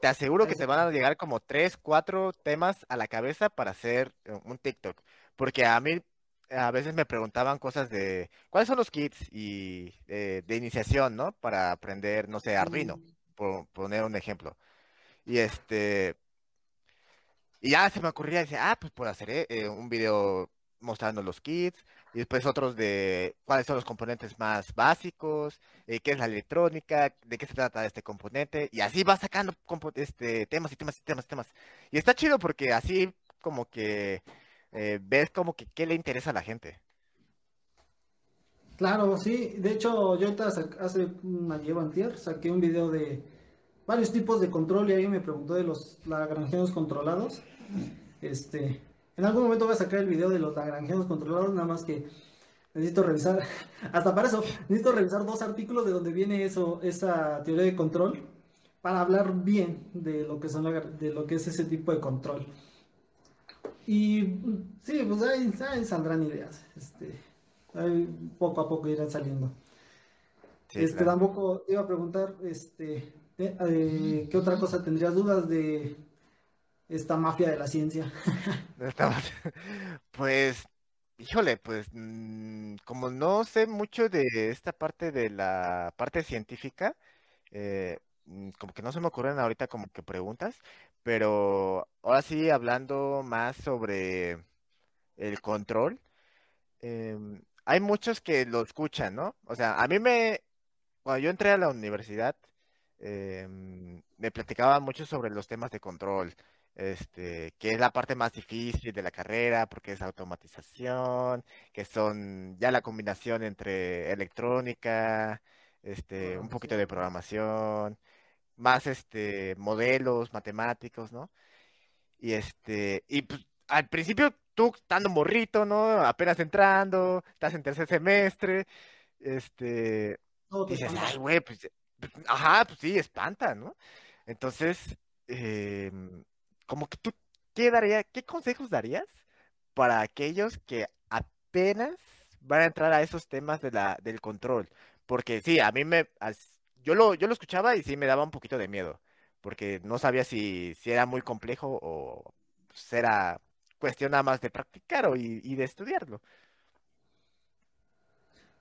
te aseguro que te van a llegar como tres, cuatro temas a la cabeza para hacer un TikTok. Porque a mí a veces me preguntaban cosas de cuáles son los kits y eh, de iniciación, ¿no? Para aprender, no sé, Arduino, por poner un ejemplo. Y este, y ya se me ocurría, decir, ah, pues puedo hacer eh, eh, un video mostrando los kits, y después otros de cuáles son los componentes más básicos, eh, qué es la electrónica, de qué se trata este componente, y así vas sacando este, temas y temas y temas y temas. Y está chido porque así como que ves como que qué le interesa a la gente.
Claro, sí. De hecho, yo sac- hace una lleva antier, saqué un video de varios tipos de control y alguien me preguntó de los lagrangianos controlados. Este, en algún momento voy a sacar el video de los lagrangianos controlados, nada más que necesito revisar, *laughs* hasta para eso, necesito revisar dos artículos de donde viene eso, esa teoría de control, para hablar bien de lo que son de lo que es ese tipo de control. Y sí, pues ahí, ahí saldrán ideas. Este, ahí poco a poco irán saliendo.
Sí,
Este,
claro.
tampoco te iba a preguntar, este, eh, ¿qué otra cosa tendrías dudas de esta mafia de la ciencia? *laughs*
Pues, híjole, pues mm, como no sé mucho de esta parte de la parte científica, eh, mm, como que no se me ocurren ahorita como que preguntas, pero ahora sí hablando más sobre el control, em, hay muchos que lo escuchan, ¿no? O sea, a mí me, cuando yo entré a la universidad, em, me platicaban mucho sobre los temas de control, este, que es la parte más difícil de la carrera, porque es automatización, que son ya la combinación entre electrónica, este, un poquito de
Programación.
más este, modelos matemáticos, ¿no? Y este, y pues al principio tú estando morrito, ¿no? Apenas entrando, estás en tercer semestre, este,
te
dices, ay, güey, pues, ajá, pues sí, espanta, ¿no? Entonces, em, como que tú, ¿qué daría, qué consejos darías para aquellos que apenas van a entrar a esos temas de la, del control? Porque sí, a mí me, yo lo, yo lo escuchaba y sí me daba un poquito de miedo, porque no sabía si, si era muy complejo o pues, era cuestión nada más de practicar o, y de estudiarlo.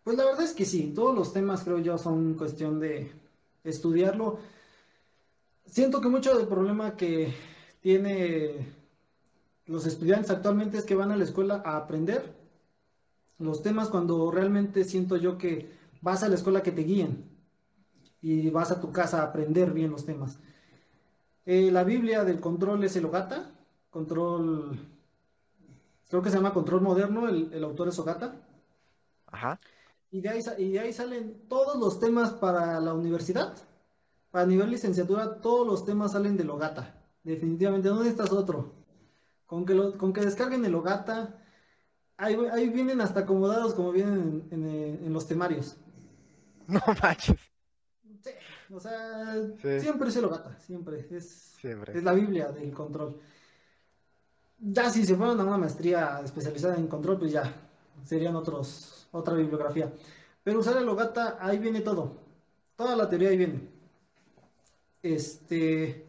Pues la verdad es que sí, todos los temas creo yo son cuestión de estudiarlo. Siento que mucho del problema que tiene los estudiantes actualmente es que van a la escuela a aprender los temas cuando realmente siento yo que vas a la escuela que te guíen y vas a tu casa a aprender bien los temas. Eh, la Biblia del control es el Ogata, control, creo que se llama Control Moderno, el, el autor es Ogata.
Ajá.
Y de, ahí, y de ahí salen todos los temas para la universidad. Para nivel licenciatura, todos los temas salen del Ogata. Definitivamente, no necesitas otro. Con que, lo- con que descarguen el Ogata, ahí, ahí vienen hasta acomodados como vienen en, en- en los temarios.
No manches,
Sí, o sea,
Sí.
siempre es el Ogata, siempre. Es,
siempre.
es la Biblia del control. Ya si se fueron a una maestría especializada en control, pues ya serían otros, otra bibliografía. Pero usar el Ogata, ahí viene todo. Toda la teoría ahí viene. Este,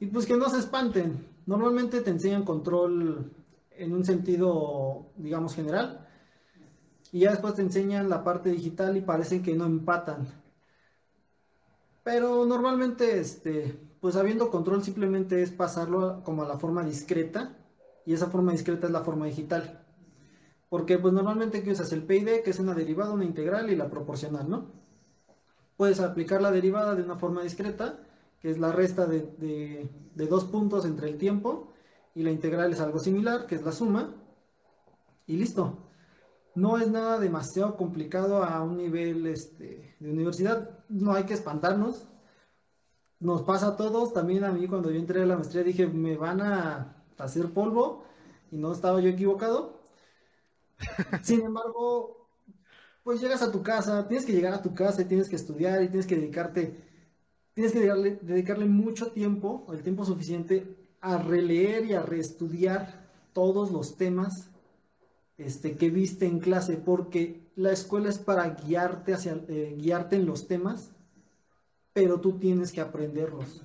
y pues que no se espanten. Normalmente te enseñan control en un sentido, digamos, general. Y ya después te enseñan la parte digital y parece que no empatan. Pero normalmente, este, pues habiendo control simplemente es pasarlo como a la forma discreta. Y esa forma discreta es la forma digital. Porque pues normalmente que usas el PID, que es una derivada, una integral y la proporcional, ¿no? Puedes aplicar la derivada de una forma discreta, que es la resta de, de- dos puntos entre el tiempo, y la integral es algo similar, que es la suma, y listo. No es nada demasiado complicado a un nivel este, de universidad, no hay que espantarnos. Nos pasa a todos, también a mí cuando yo entré a la maestría dije, me van a hacer polvo, y no estaba yo equivocado. Sin embargo, pues llegas a tu casa, tienes que llegar a tu casa y tienes que estudiar y tienes que dedicarte, tienes que dedicarle, mucho tiempo, el tiempo suficiente, a releer y a reestudiar todos los temas este, que viste en clase, porque la escuela es para guiarte, hacia, eh, guiarte en los temas, pero tú tienes que aprenderlos.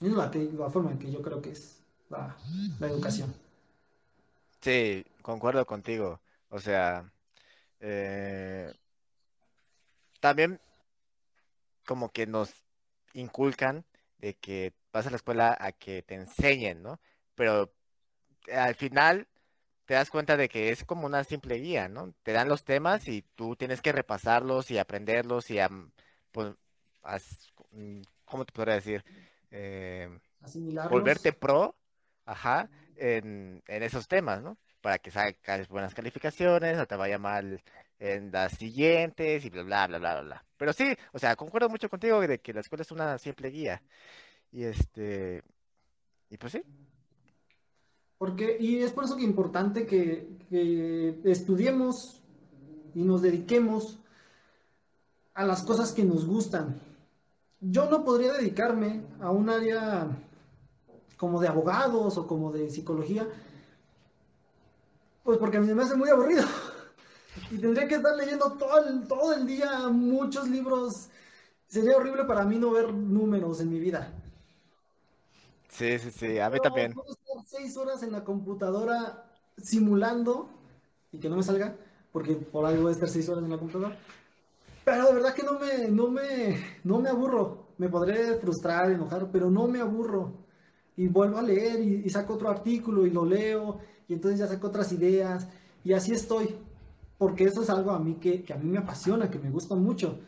Es la forma en que yo creo que es la, la educación.
Sí, concuerdo contigo. O sea, eh, también como que nos inculcan de que vas a la escuela a que te enseñen, ¿no? Pero al final te das cuenta de que es como una simple guía, ¿no? Te dan los temas y tú tienes que repasarlos y aprenderlos y, pues, mm, ¿cómo te podría decir? Eh, volverte pro, ajá, en, en esos temas, ¿no? Para que saques buenas calificaciones, no te vaya mal en las siguientes y bla, bla, bla, bla, bla. Pero sí, o sea, concuerdo mucho contigo de que la escuela es una simple guía. Y este, y pues sí.
Porque, y es por eso que es importante que, que estudiemos y nos dediquemos a las cosas que nos gustan. Yo no podría dedicarme a un área como de abogados o como de psicología, pues porque a mí me hace muy aburrido. Y tendría que estar leyendo todo el, todo el día muchos libros. Sería horrible para mí no ver números en mi vida.
Sí, sí, sí, a mí también.
Puedo estar seis horas en la computadora simulando y que no me salga, porque por algo voy a estar seis horas en la computadora. Pero de verdad que no me, no me, no me aburro. Me podré frustrar, enojar, pero no me aburro. Y vuelvo a leer y, y saco otro artículo y lo leo y entonces ya saco otras ideas y así estoy porque eso es algo a mí que, a mí me apasiona, que me gusta mucho.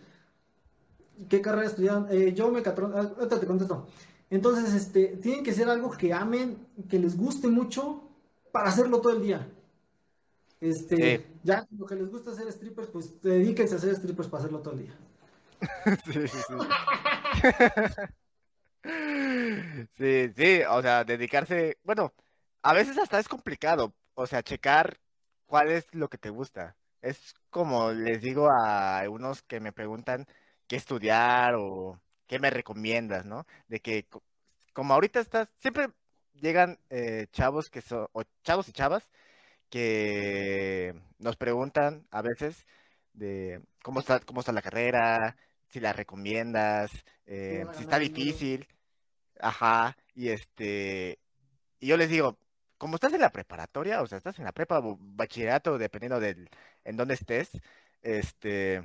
¿Qué carrera estudian? Eh, yo me ah, ahorita te contesto. Entonces, este, tienen que ser algo que amen, que les guste mucho para hacerlo todo el día. Este, ya lo que les gusta hacer strippers, pues dedíquense a hacer strippers para hacerlo todo el día. *laughs* sí, sí, *laughs* *laughs* sí.
sí, o sea, dedicarse, bueno, a veces hasta es complicado, o sea, checar cuál es lo que te gusta. Es como les digo a unos que me preguntan qué estudiar o qué me recomiendas, ¿no? De que como ahorita estás, siempre llegan eh, chavos que son, o chavos y chavas que nos preguntan a veces de cómo está, cómo está la carrera, si la recomiendas, eh, si está difícil, ajá, y este, y yo les digo, como estás en la preparatoria, o sea, estás en la prepa o bachillerato, dependiendo de en dónde estés, este,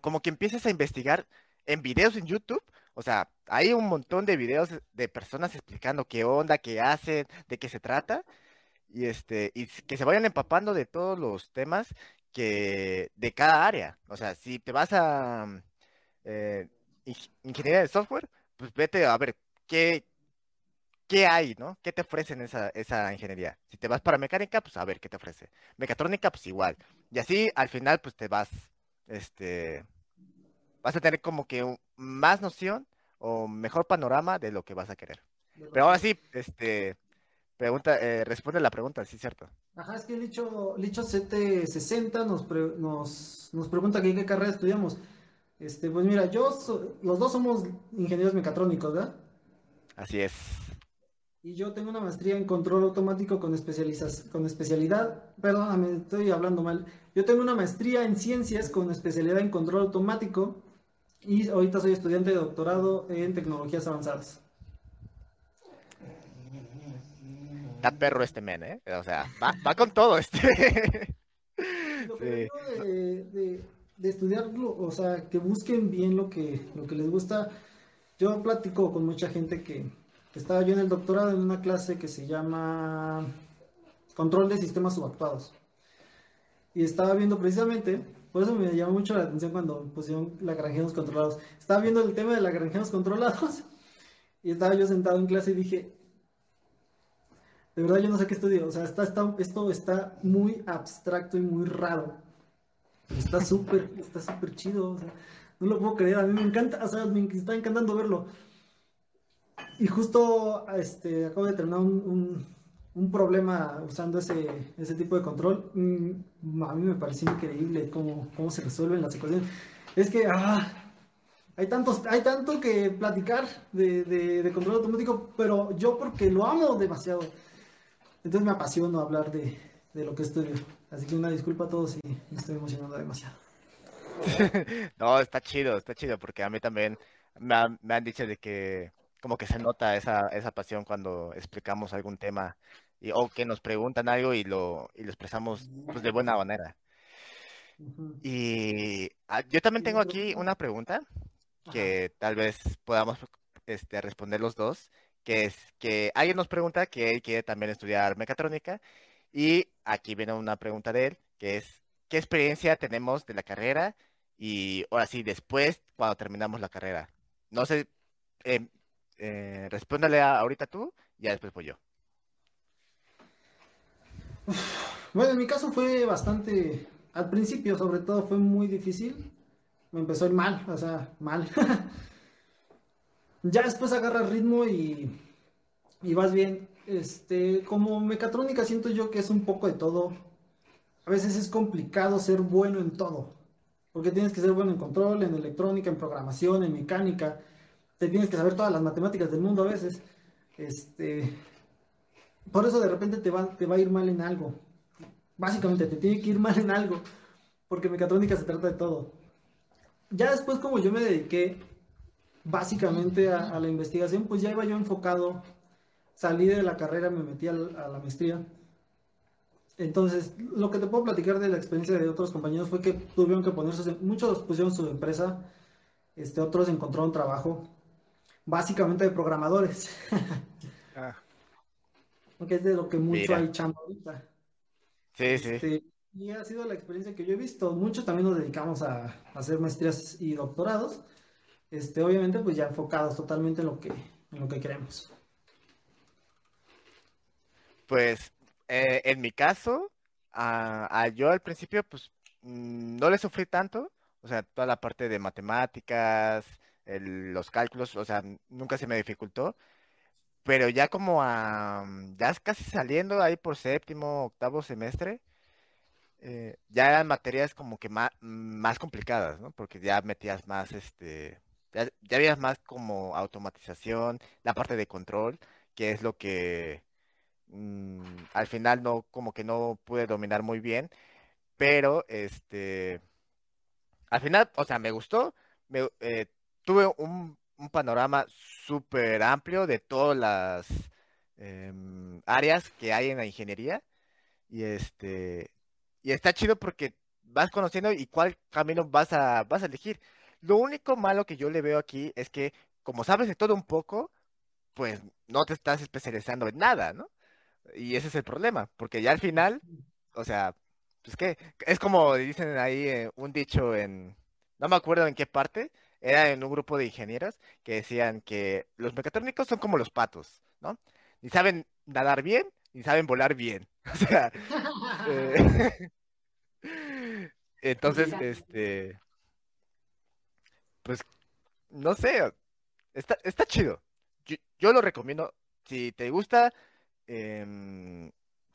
como que empieces a investigar en videos en YouTube, o sea, hay un montón de videos de personas explicando qué onda, qué hacen, de qué se trata, y este, y que se vayan empapando de todos los temas que de cada área. O sea, si te vas a eh, ingeniería de software, pues vete a ver qué, qué hay, ¿no? ¿Qué te ofrecen esa, esa ingeniería? Si te vas para mecánica, pues a ver qué te ofrece. Mecatrónica, pues igual. Y así al final, pues te vas, este, vas a tener como que más noción o mejor panorama de lo que vas a querer. Pero ahora sí, este, pregunta, eh, responde la pregunta, sí, cierto.
Ajá, es que el Licho, Licho 760 nos, nos, nos pregunta qué carrera estudiamos. Este, pues mira, yo, los dos somos ingenieros mecatrónicos, ¿verdad?
Así es.
Y yo tengo una maestría en control automático con, con especialidad, perdóname, estoy hablando mal. Yo tengo una maestría en ciencias con especialidad en control automático y ahorita soy estudiante de doctorado en tecnologías avanzadas.
Está perro este men, ¿eh? O sea, va, con todo este. *laughs*
Lo que de, de, estudiarlo, o sea, que busquen bien lo que, lo que les gusta. Yo platico con mucha gente que, estaba yo en el doctorado en una clase que se llama Control de Sistemas Subactuados. Y estaba viendo precisamente, por eso me llamó mucho la atención cuando pusieron lagrangianos controlados. Estaba viendo el tema de lagrangianos controlados *laughs* y estaba yo sentado en clase y dije, de verdad yo no sé qué estudio, o sea, está, esto está muy abstracto y muy raro. Está súper, está súper chido, no lo puedo creer, a mí me encanta, o sea, me está encantando verlo. Y justo este, acabo de terminar un, un, problema usando ese, ese, tipo de control. Mm, a mí me pareció increíble cómo, cómo se resuelven las ecuaciones. Es que ah, hay, tantos, hay tanto que platicar de, de, control automático, pero yo porque lo amo demasiado. Entonces me apasiono hablar de, de lo que estudio. Así que una disculpa a todos si me estoy emocionando demasiado. *laughs*
no, está chido, está chido, porque a mí también me, me han dicho de que como que se nota esa, esa pasión cuando explicamos algún tema y, o que nos preguntan algo y lo, y lo expresamos pues, de buena manera. Y ah, yo también tengo aquí una pregunta
Ajá.
que tal vez podamos este, responder los dos, que es que alguien nos pregunta que él quiere también estudiar mecatrónica y aquí viene una pregunta de él, que es, ¿qué experiencia tenemos de la carrera? Y ahora sí, después, cuando terminamos la carrera. No sé, eh, eh, respóndale a- ahorita tú y ya después voy yo.
Bueno, en mi caso fue bastante, al principio sobre todo fue muy difícil. Me empezó a ir mal, o sea, mal. *laughs* Ya después agarras ritmo y, y vas bien. Este, como mecatrónica siento yo que es un poco de todo. A veces es complicado ser bueno en todo. Porque tienes que ser bueno en control, en electrónica, en programación, en mecánica. Te tienes que saber todas las matemáticas del mundo a veces. Este, por eso de repente te va, te va a ir mal en algo. Básicamente te tiene que ir mal en algo. Porque mecatrónica se trata de todo. Ya después como yo me dediqué básicamente a, a la investigación, pues ya iba yo enfocado. Salí de la carrera, me metí a, la maestría. Entonces, lo que te puedo platicar de la experiencia de otros compañeros fue que tuvieron que ponerse, muchos pusieron su empresa, este, otros encontraron trabajo, básicamente de programadores, que es de lo que mucho
Mira.
hay chamba ahorita.
Sí, sí.
Este, y ha sido la experiencia que yo he visto. Muchos también nos dedicamos a, a hacer maestrías y doctorados. Este, obviamente, pues ya enfocados totalmente en lo que, en lo que queremos.
Pues eh, en mi caso, a, a yo al principio, pues mm, no le sufrí tanto, o sea, toda la parte de matemáticas, los cálculos, o sea, nunca se me dificultó, pero ya como a, ya casi saliendo ahí por séptimo, octavo semestre, eh, ya eran materias como que más, más complicadas, ¿no? Porque ya metías más, este, ya, ya habías más como automatización, la parte de control, que es lo que mm, al final no, como que no pude dominar muy bien, pero este, al final, o sea, me gustó, me, eh, tuve un, panorama súper amplio de todas las em, áreas que hay en la ingeniería y este, y está chido porque vas conociendo y cuál camino vas a, vas a elegir. Lo único malo que yo le veo aquí es que como sabes de todo un poco, pues no te estás especializando en nada, ¿no? Y ese es el problema, porque ya al final, o sea, pues que es como dicen ahí eh, un dicho en, no me acuerdo en qué parte, era en un grupo de ingenieros que decían que los mecatrónicos son como los patos, ¿no? Ni saben nadar bien, ni saben volar bien. *laughs* O sea, *laughs* eh, *laughs* entonces, este, pues, no sé, está, está chido. Yo, yo lo recomiendo. Si te gusta, em,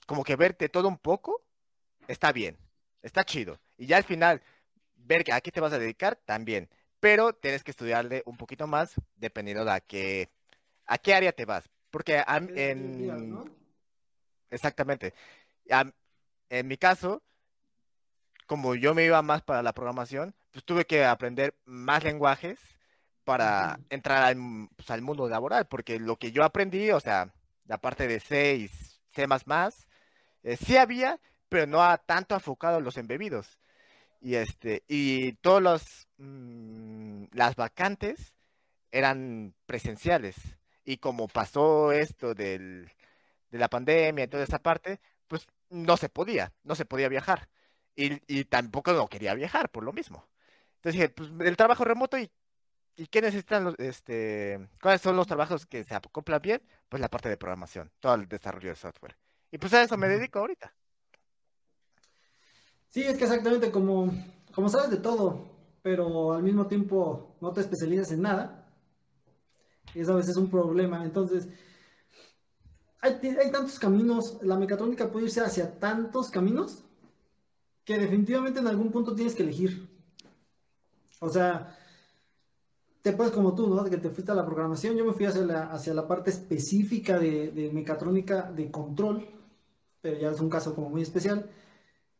como que verte todo un poco, está bien, está chido. Y ya al final, ver que a qué te vas a dedicar, también. Pero tienes que estudiarle un poquito más dependiendo de a qué, a qué área te vas. Porque a- en,
¿no?
exactamente. A- en mi caso, como yo me iba más para la programación, pues tuve que aprender más lenguajes para entrar al, pues, al mundo laboral, porque lo que yo aprendí, o sea, la parte de C y C++, eh, sí había, pero no a tanto enfocado en los embebidos. Y este, y todos los mm, las vacantes eran presenciales. Y como pasó esto del, de la pandemia y toda esa parte, pues no se podía, no se podía viajar. Y, y tampoco no quería viajar por lo mismo. Entonces dije, pues el trabajo remoto y, y qué necesitan los, este, cuáles son los trabajos que se acoplan bien, pues la parte de programación, todo el desarrollo de software. Y pues a eso me dedico ahorita.
Sí, es que exactamente como, como sabes de todo, pero al mismo tiempo no te especializas en nada, y eso a veces es un problema. Entonces, hay, hay tantos caminos, la mecatrónica puede irse hacia tantos caminos que definitivamente en algún punto tienes que elegir. O sea, te puedes como tú, ¿no? De que te fuiste a la programación, yo me fui hacia la, hacia la parte específica de, de mecatrónica de control, pero ya es un caso como muy especial.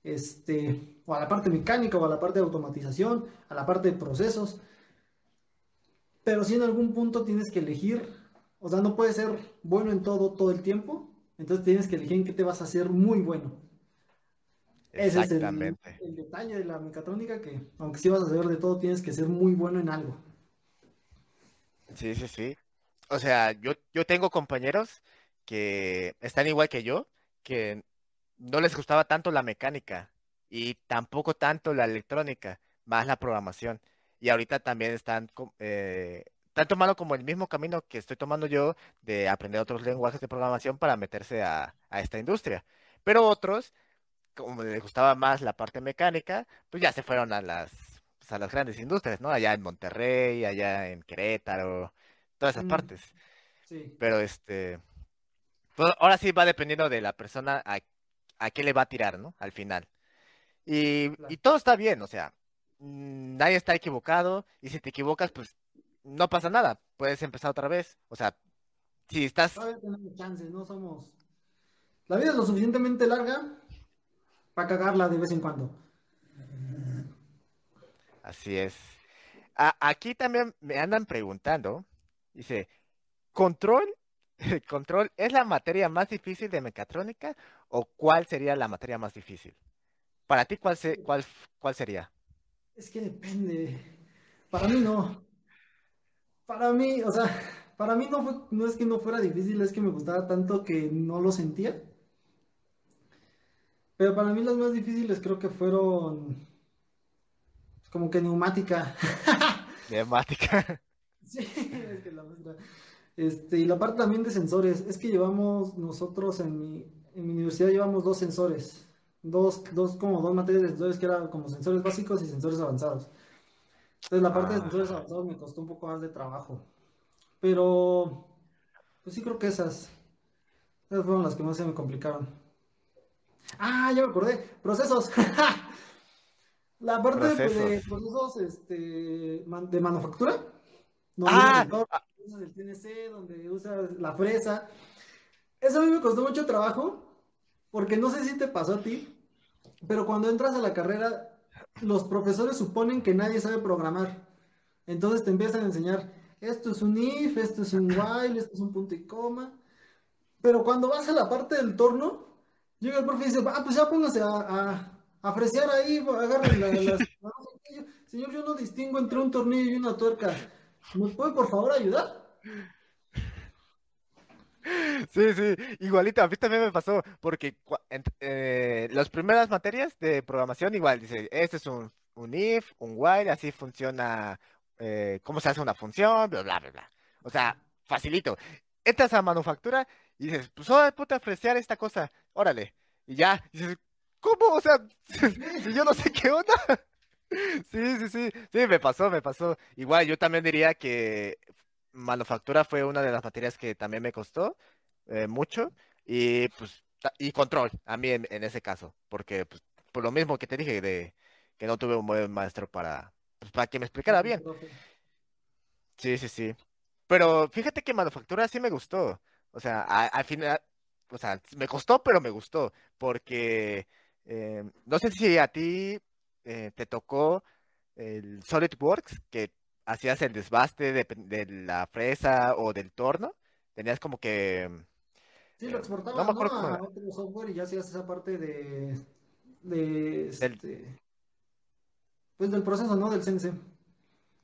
Este, o a la parte mecánica, o a la parte de automatización, a la parte de procesos. Pero si en algún punto tienes que elegir, o sea, no puedes ser bueno en todo todo el tiempo, Entonces tienes que elegir en qué te vas a hacer muy bueno. Ese es el, el detalle de la mecatrónica, que aunque sí vas a saber de todo, tienes que ser muy bueno en algo.
Sí, sí, sí. O sea, yo, yo tengo compañeros que están igual que yo, que no les gustaba tanto la mecánica y tampoco tanto la electrónica, más la programación. Y ahorita también están, eh, están tomando como el mismo camino que estoy tomando yo de aprender otros lenguajes de programación para meterse a, a esta industria. Pero otros, como les gustaba más la parte mecánica, pues ya se fueron a las, pues, a las grandes industrias, ¿no? Allá en Monterrey, allá en Querétaro, todas esas
Mm,
partes.
sí,
Pero este, pues ahora sí va dependiendo de la persona a, a qué le va a tirar, ¿no? Al final. Y,
claro.
y todo está bien, o sea, mm, nadie está equivocado y si te equivocas, pues no pasa nada, puedes empezar otra vez. O sea, si estás,
Todavía tenemos chances, no somos. La vida es lo suficientemente larga para cagarla de vez en cuando.
así es. A- aquí también me andan preguntando, dice, ¿control? *laughs* ¿Control es la materia más difícil de mecatrónica o cuál sería la materia más difícil? Para ti, ¿cuál, se- cuál, cuál sería?
Es que depende. Para mí no. Para mí, o sea, para mí no fue, no es que no fuera difícil, es que me gustaba tanto que no lo sentía. Pero para mí las más difíciles creo que fueron como que neumática. *laughs*
Temática.
Sí, es que la maestra. Este, y la parte también de sensores. Es que llevamos nosotros en mi, en mi universidad llevamos dos sensores. Dos, dos, como dos materias de sensores que eran como sensores básicos y sensores avanzados. Entonces la parte de sensores
Ah,
avanzados me costó un poco más de trabajo. Pero, pues sí creo que esas, esas fueron las que más se me complicaron. Ah, ya me acordé. Procesos. *laughs* La parte de, pues, de
procesos.
este, de manufactura, usas
Ah,
el torno, usas el CNC, donde usas la fresa. Eso a mí me costó mucho trabajo, porque no sé si te pasó a ti, pero cuando entras a la carrera, los profesores suponen que nadie sabe programar. Entonces te empiezan a enseñar, esto es un if, esto es un while, esto es un punto y coma. Pero cuando vas a la parte del torno, llega el profe y dice, ah, pues ya póngase a, a, a fresear ahí, agarren la- las... *laughs* no sé qué". Yo, Señor, yo no distingo entre un tornillo y una tuerca. ¿Me puede por favor ayudar?
Sí, sí, igualito, a mí también me pasó, porque eh, las primeras materias de programación igual, dice, este es un, un if, un while, así funciona, eh, cómo se hace una función, bla, bla, bla, bla. O sea, facilito. Entras a manufactura y dices, pues, oh, puta, apreciar esta cosa, órale. Y ya, y dices, ¿cómo? O sea, si *laughs* yo no sé qué onda. *laughs* Sí, sí, sí, sí, me pasó, me pasó. Igual, yo también diría que manufactura fue una de las materias que también me costó eh, mucho y pues y control a mí en, en ese caso, porque pues, por lo mismo que te dije de que no tuve un buen maestro para pues, para que me explicara bien. Sí, sí, sí. Pero fíjate que manufactura sí me gustó. O sea, al final, o sea, me costó, pero me gustó, porque eh, no sé si a ti eh, te tocó el SolidWorks, que hacías el desbaste de, de la fresa o del torno. Tenías como que,
Sí, lo
eh, no
exportaban,
me
¿no?
acuerdo cómo
A otro software y ya hacías esa parte de, de este, pues del proceso, ¿no? Del CNC.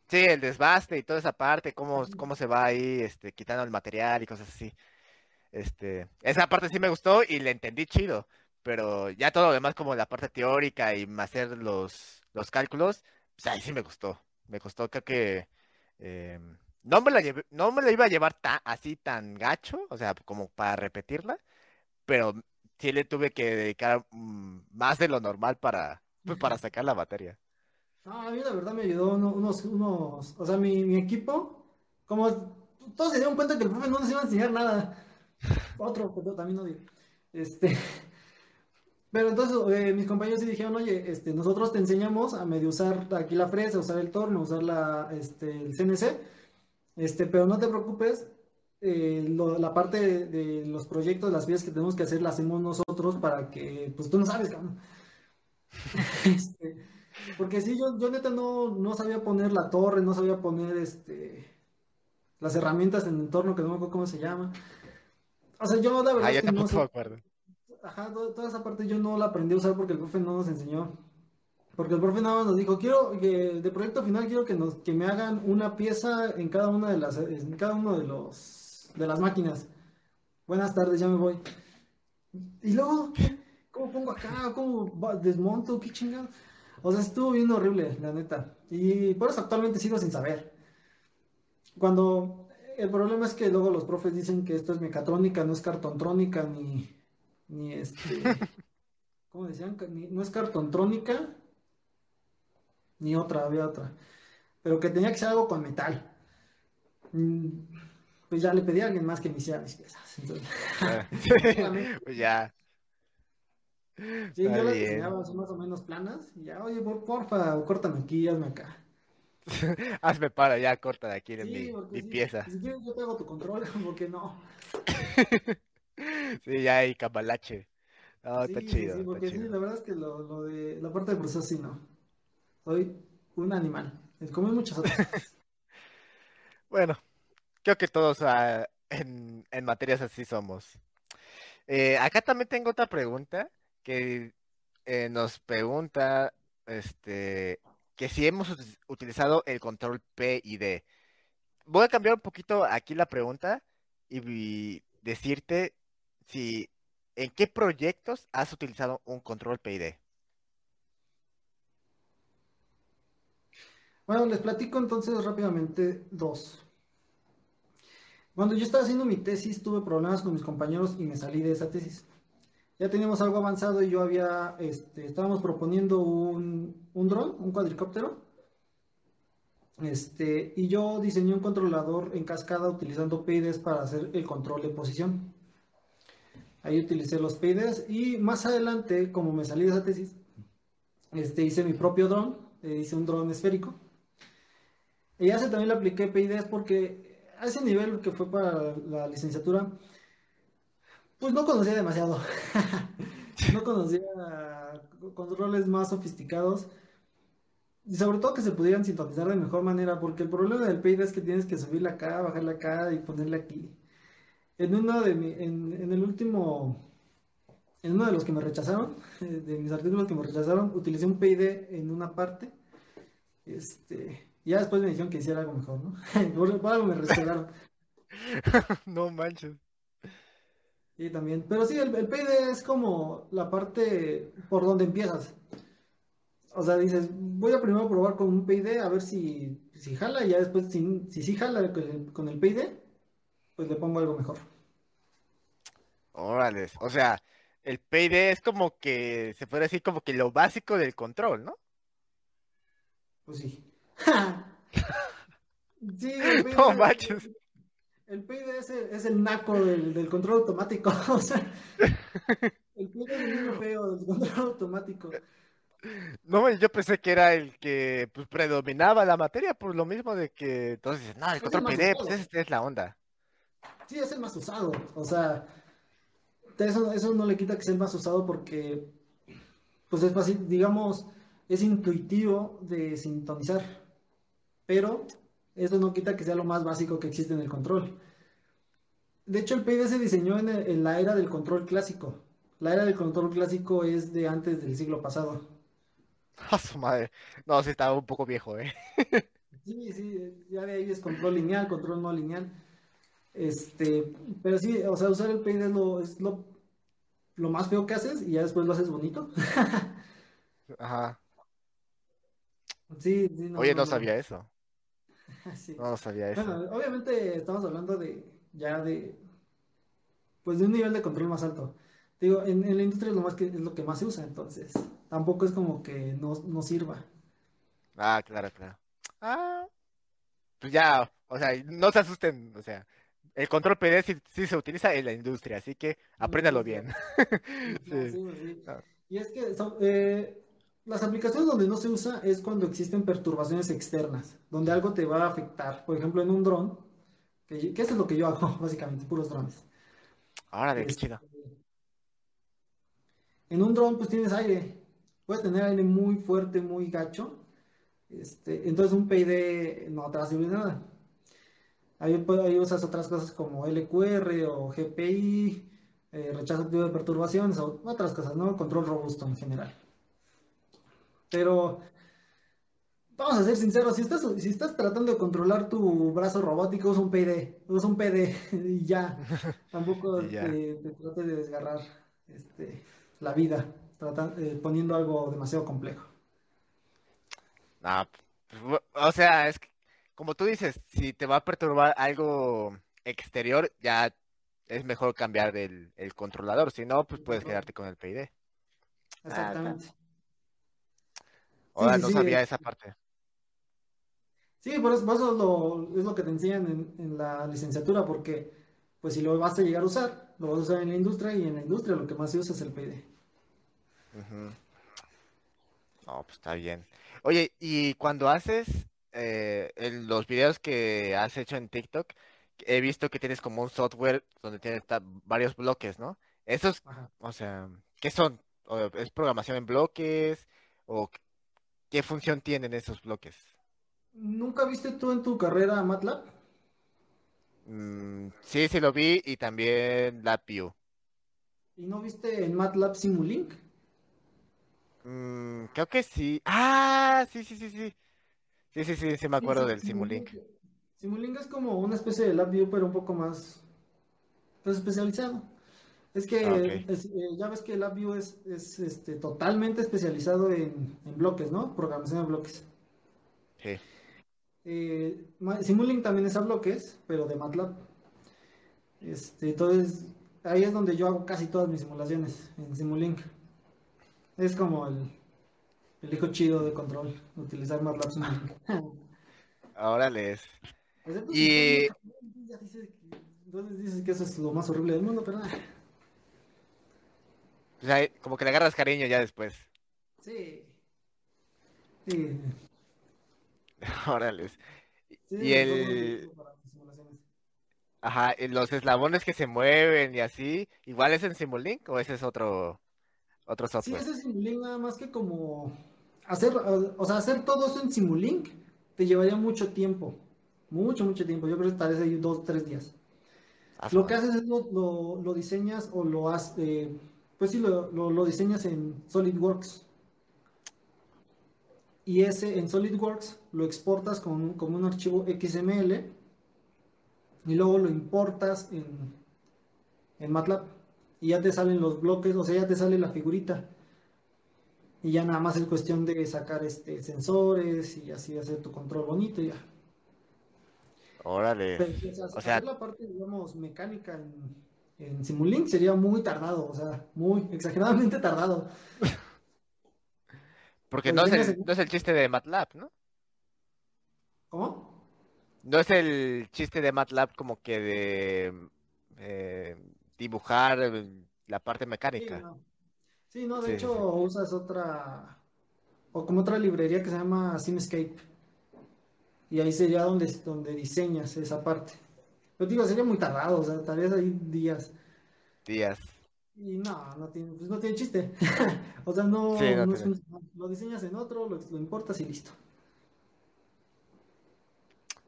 sí, el desbaste y toda esa parte, cómo, cómo se va ahí este, quitando el material y cosas así. Este, esa parte sí me gustó y le entendí chido, pero ya todo lo demás como la parte teórica y hacer los, los cálculos, pues ahí sí me gustó. Me costó, creo que eh, no me la llevé- no me la iba a llevar ta- así tan gacho, o sea, como para repetirla, pero sí le tuve que dedicar mm, más de lo normal para, pues, para sacar la materia.
No, a mí la verdad me ayudó uno- unos, unos, o sea, mi, mi equipo, como todos se dieron cuenta que el profe no nos iba a enseñar nada. Otro, pero también odio. Este, *laughs* pero entonces eh, mis compañeros sí dijeron, oye, este, nosotros te enseñamos a medio usar aquí la fresa, usar el torno, usar la, este, el CNC, este, pero no te preocupes, eh, la parte de, los proyectos, las vías que tenemos que hacer, las hacemos nosotros para que, pues tú no sabes, cabrón. *laughs* Este, porque sí, yo, yo neta no, no sabía poner la torre, no sabía poner este, las herramientas en el entorno, que no me acuerdo cómo se llama. O sea, yo la verdad
Ah,
es que no
me acuerdo.
Ajá, to- toda esa parte yo no la aprendí a usar porque el profe no nos enseñó. Porque el profe nada más nos dijo, quiero que de proyecto final quiero que nos que me hagan una pieza en cada una de las en cada uno de los de las máquinas. Buenas tardes, ya me voy. Y luego, ¿qué? ¿cómo pongo acá? ¿Cómo desmonto? ¿Qué chingado? O sea, estuvo bien horrible, la neta. Y por eso actualmente sigo sin saber. Cuando el problema es que luego los profes dicen que esto es mecatrónica, no es cartontrónica, ni, ni este, *laughs* ¿cómo decían? Ni- no es cartontrónica, ni otra, había otra. Pero que tenía que ser algo con metal. Mm, Pues ya le pedí a alguien más que me hiciera mis piezas. Entonces,
Ah, *laughs* *laughs* Pues ya.
sí,
Está
yo las diseñaba más o menos planas. Y ya, oye, por, porfa, córtame aquí, hazme acá. *laughs*
Hazme para, ya corta de aquí de
Sí,
mi, mi
sí,
pieza.
Si quieres, yo te hago tu control, *laughs* porque no. *laughs*
Sí, ya hay cambalache. No, está
Sí, sí,
chido,
sí,
está
porque sí, la verdad es que lo, lo de la parte de proceso sí no. Soy un animal. Como muchas otras cosas.
Bueno, creo que todos ah, en, en materias así somos. Eh, acá también tengo otra pregunta que eh, nos pregunta este, que si hemos uti- utilizado el control P y D. Voy a cambiar un poquito aquí la pregunta y decirte si en qué proyectos has utilizado un control P y D.
Bueno, les platico entonces rápidamente dos. Cuando yo estaba haciendo mi tesis, tuve problemas con mis compañeros y me salí de esa tesis. Ya teníamos algo avanzado y yo había, este, estábamos proponiendo un, un dron, un cuadricóptero. Este, y yo diseñé un controlador en cascada utilizando PIDs para hacer el control de posición. Ahí utilicé los PIDs y más adelante, como me salí de esa tesis, este, hice mi propio dron, eh, hice un dron esférico. Y ya se también le apliqué PIDs porque a ese nivel que fue para la licenciatura, pues no conocía demasiado. *laughs* no conocía controles más sofisticados. Y sobre todo que se pudieran sintonizar de mejor manera, porque el problema del PID es que tienes que subirle acá, bajarle acá y ponerle aquí. En uno de mi, en, en el último, en uno de los que me rechazaron, *laughs* de mis artículos que me rechazaron, utilicé un PID en una parte. Este, ya después me dijeron que hiciera algo mejor, ¿no? *laughs* Por, por algo me respetaron.
No manches.
Sí, también. Pero sí, el, el PID es como la parte por donde empiezas. O sea, dices, voy a primero probar con un PID a ver si, si jala, y ya después, si, si sí jala con el, con el PID, pues le pongo algo mejor.
Órale. O sea, el P&D es como que, se puede decir como que lo básico del control, ¿no?
Pues sí. *laughs* Sí, el PID, *laughs*
No manches.
El PID es el, naco del, del control automático. *laughs* O sea, el PID es el niño feo del control automático.
No, yo pensé que era el que pues, predominaba la materia por lo mismo de que entonces, no, el
Es el
control PD, pues esa es la onda.
Sí, es el más usado. O sea, eso, eso no le quita que sea el más usado porque, pues es fácil, digamos, es intuitivo de sintonizar. Pero eso no quita que sea lo más básico que existe en el control. De hecho, el PID se diseñó en, el- en la era del control clásico. La era del control clásico es de antes del siglo pasado. *laughs*
A su madre. No, sí estaba un poco viejo, ¿eh? *laughs*
Sí, sí, ya de ahí es control lineal, control no lineal. Este, pero sí, o sea, usar el PID es lo, es lo, lo más feo que haces y ya después lo haces bonito. *laughs*
Ajá.
Sí, sí, no,
Oye,
no,
no
no.
sabía eso. *laughs*
Sí.
No sabía eso.
Bueno, obviamente estamos hablando de ya de pues de un nivel de control más alto. Digo, en, en la industria es lo más que es lo que más se usa, entonces tampoco es como que no, no sirva.
Ah, claro, claro. Ah, pues ya, o sea, no se asusten, o sea, el control PD sí, sí se utiliza en la industria, así que apréndalo bien. *laughs* Sí.
sí, sí.
Ah.
Y es que son, eh, las aplicaciones donde no se usa es cuando existen perturbaciones externas, donde algo te va a afectar. Por ejemplo, en un dron, que, que eso es lo que yo hago, *laughs* básicamente, puros drones.
Órale, qué
Este,
chido.
En un dron, pues tienes aire. Puedes tener aire muy fuerte, muy gacho. Este, entonces un PID no te va a servir de nada. Ahí, ahí usas otras cosas como LQR o GPI, eh, rechazo activo de perturbaciones o otras cosas, ¿no? Control robusto en general. Pero vamos a ser sinceros, si estás, si estás tratando de controlar tu brazo robótico, usa un PD, usa un PD *laughs* y ya. *laughs* Tampoco
Y ya.
te, te trates de desgarrar este, la vida eh, poniendo algo demasiado complejo.
No, pues, bu- o sea, es que, como tú dices, si te va a perturbar algo exterior, ya es mejor cambiar el, el controlador. Si no, pues puedes quedarte con el PID.
Exactamente.
Ahora
sí,
no
sí,
sabía
eh.
esa parte.
Sí, por eso, por eso lo- es lo que te enseñan en, en la licenciatura, porque pues si lo vas a llegar a usar, lo vas a usar en la industria y en la industria lo que más se usa es el PD.
Ujú. No, pues está bien. Oye, y cuando haces eh, en los videos que has hecho en TikTok, he visto que tienes como un software donde tienes varios bloques, ¿no? Esos,
Ajá.
o sea, ¿qué son? ¿O ¿Es programación en bloques? ¿O qué función tienen esos bloques?
¿Nunca viste tú en tu carrera MATLAB?
Mm, sí, sí lo vi y también LabVIEW.
¿Y no viste en MATLAB Simulink?
Mm, creo que sí. Ah, sí, sí, sí, sí. Sí, sí, sí, sí me acuerdo
sí,
del Simulink.
Simulink es como una especie de LabVIEW, pero un poco más pues, especializado. Es que
Ah,
es- eh, ya ves que LabVIEW es, es este, totalmente especializado en, en bloques, ¿no? Programación de bloques.
Sí.
Eh, Simulink también es a bloques, pero de MATLAB. Este, entonces, ahí es donde yo hago casi todas mis simulaciones, en Simulink. Es como el, el hijo chido de control, utilizar MATLAB Simulink. *laughs*
Y-
ya dice que- entonces dices que eso es lo más horrible del mundo, pero ah,
Pues como que le agarras cariño ya después.
sí. Sí, *laughs*
Órale.
sí,
Y el, ajá, y los eslabones que se mueven y así, ¿igual es en Simulink o ese es otro, otro
Sí,
software?
ese es Simulink, nada más que como hacer, o sea, hacer todo eso en Simulink te llevaría mucho tiempo. Mucho, mucho tiempo. Yo creo que estarías ahí dos, tres días.
Ah,
Lo que haces es lo, lo- lo diseñas o lo haces, pues sí, lo, lo- lo diseñas en SolidWorks. Y ese en SolidWorks lo exportas con, como un archivo XML y luego lo importas en, en MATLAB. Y ya te salen los bloques, o sea, ya te sale la figurita. Y ya nada más es cuestión de sacar este, sensores y así hacer tu control bonito y ya.
Órale.
Pero, o sea,
O sea,
hacer la parte, digamos, mecánica en, en Simulink sería muy tardado, o sea, muy exageradamente tardado.
porque
Lo
no es el,
en-
no es el chiste de MATLAB, ¿no?
¿Cómo?
No es el chiste de MATLAB como que de eh, dibujar eh, la parte
Sí,
mecánica.
no. Sí, no, de
sí,
hecho
sí.
usas otra, o como otra librería que se llama Simscape. Y ahí sería donde, donde diseñas esa parte. Pero digo, sería muy tardado, o sea, estarías ahí días.
Días.
Y no, no tiene, pues no tiene chiste. *laughs* O sea, no,
Sí, no
no es funcional. Lo diseñas en otro, lo, lo importas y listo.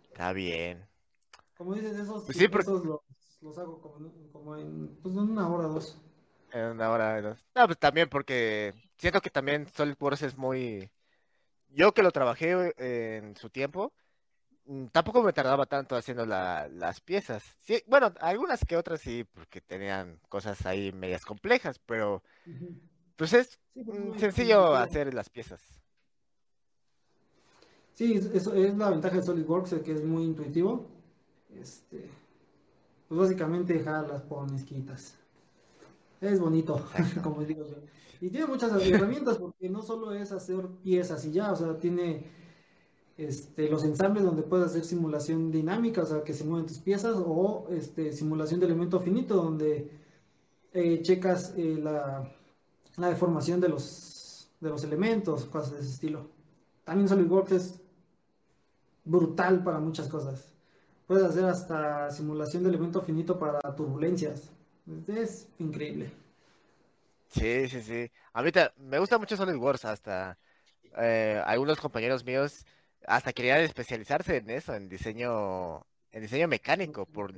Está bien.
Como dices, esos,
Pues sí,
esos los, los hago como, en- como en, pues en una hora o dos.
en una hora, dos. No, pues también porque siento que también SolidWorks es muy... Yo que lo trabajé eh, en su tiempo, tampoco me tardaba tanto haciendo la- las piezas. Sí, bueno, algunas que otras sí, porque tenían cosas ahí medias complejas, pero pues es
Sí, pues
mm, sencillo hacer las piezas.
Sí, es- eso es la ventaja de SolidWorks, que es muy intuitivo. Este, pues básicamente jalas, pones, quitas. Es bonito, *laughs* como digo yo. Y tiene muchas herramientas porque no solo es hacer piezas y ya, o sea, tiene este, los ensambles donde puedes hacer simulación dinámica, o sea, que se mueven tus piezas, o este, simulación de elemento finito, donde eh, checas eh, la, la deformación de los, de los elementos, cosas de ese estilo. También SolidWorks es brutal para muchas cosas. Puedes hacer hasta simulación de elemento finito para turbulencias. Es increíble.
Sí, sí, sí. A mí ta- me gusta mucho SolidWorks, hasta eh, algunos compañeros míos hasta querían especializarse en eso, en diseño en diseño mecánico, por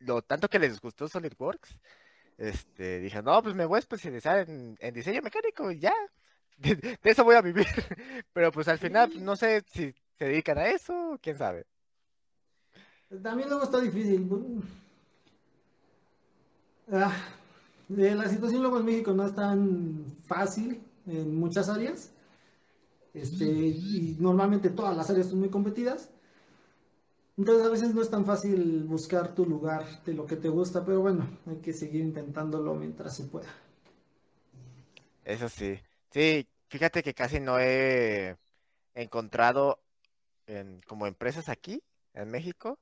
lo tanto que les gustó SolidWorks. Este, dije, no, pues me voy a especializar en, en diseño mecánico y ya. *laughs* De, de eso voy a vivir. *laughs* Pero pues al final, pues, no sé si se dedican a eso, quién sabe.
También luego está difícil. Ah, la situación luego en México no es tan fácil en muchas áreas. Este, y normalmente todas las áreas son muy competidas. Entonces a veces no es tan fácil buscar tu lugar de lo que te gusta, pero bueno, hay que seguir intentándolo mientras se pueda.
Eso sí. Sí, fíjate que casi no he encontrado en, como empresas aquí, en México,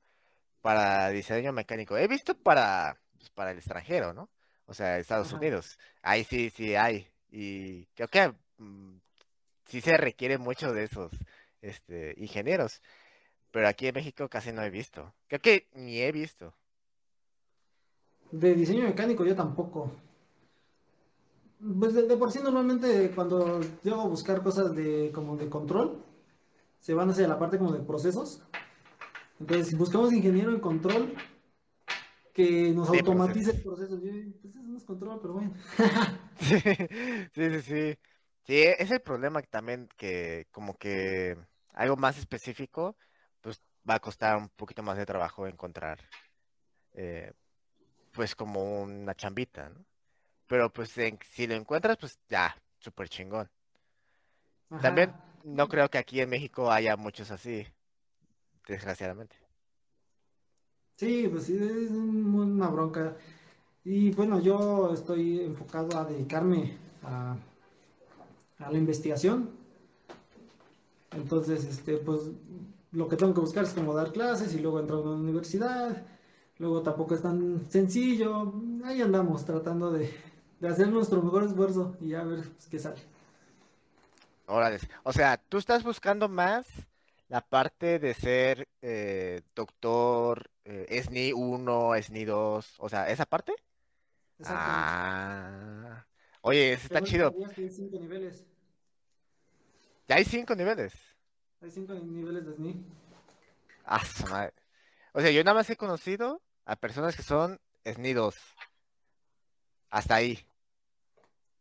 para diseño mecánico. He visto para, pues, para el extranjero, ¿no? O sea, Estados
Ajá.
Unidos. Ahí sí, sí hay. Y creo que mm, sí se requiere mucho de esos este, ingenieros. Pero aquí en México casi no he visto. Creo que ni he visto.
De diseño mecánico yo tampoco. Pues de, de por sí normalmente cuando llego a buscar cosas de como de control, se van hacia la parte como de procesos. Entonces buscamos ingeniero en control que nos
De
automatice el
procesos.
proceso. Yo, pues eso no es control, pero bueno. *laughs*
Sí, sí, sí, sí. E- es el problema que también que como que algo más específico, pues va a costar un poquito más de trabajo encontrar, eh, pues como una chambita, ¿no? Pero pues en- si lo encuentras, pues ya, súper chingón. También no creo que aquí en México haya muchos así, desgraciadamente.
Sí, pues sí, es un- una bronca. Y bueno, yo estoy enfocado a dedicarme a, a la investigación. Entonces, este, pues lo que tengo que buscar es como dar clases y luego entrar a una universidad. Luego tampoco es tan sencillo. Ahí andamos tratando de, de hacer nuestro mejor esfuerzo y ya ver pues, qué sale.
Órale. O sea, tú estás buscando más la parte de ser eh, doctor, eh, SNI 1, SNI 2, o sea, esa parte. Ah, oye, eso está
Pero
chido.
cinco niveles.
Ya hay cinco niveles.
Hay cinco niveles de SNI.
Ah, su madre. O sea, yo nada más he conocido a personas que son SNI 2. Hasta ahí.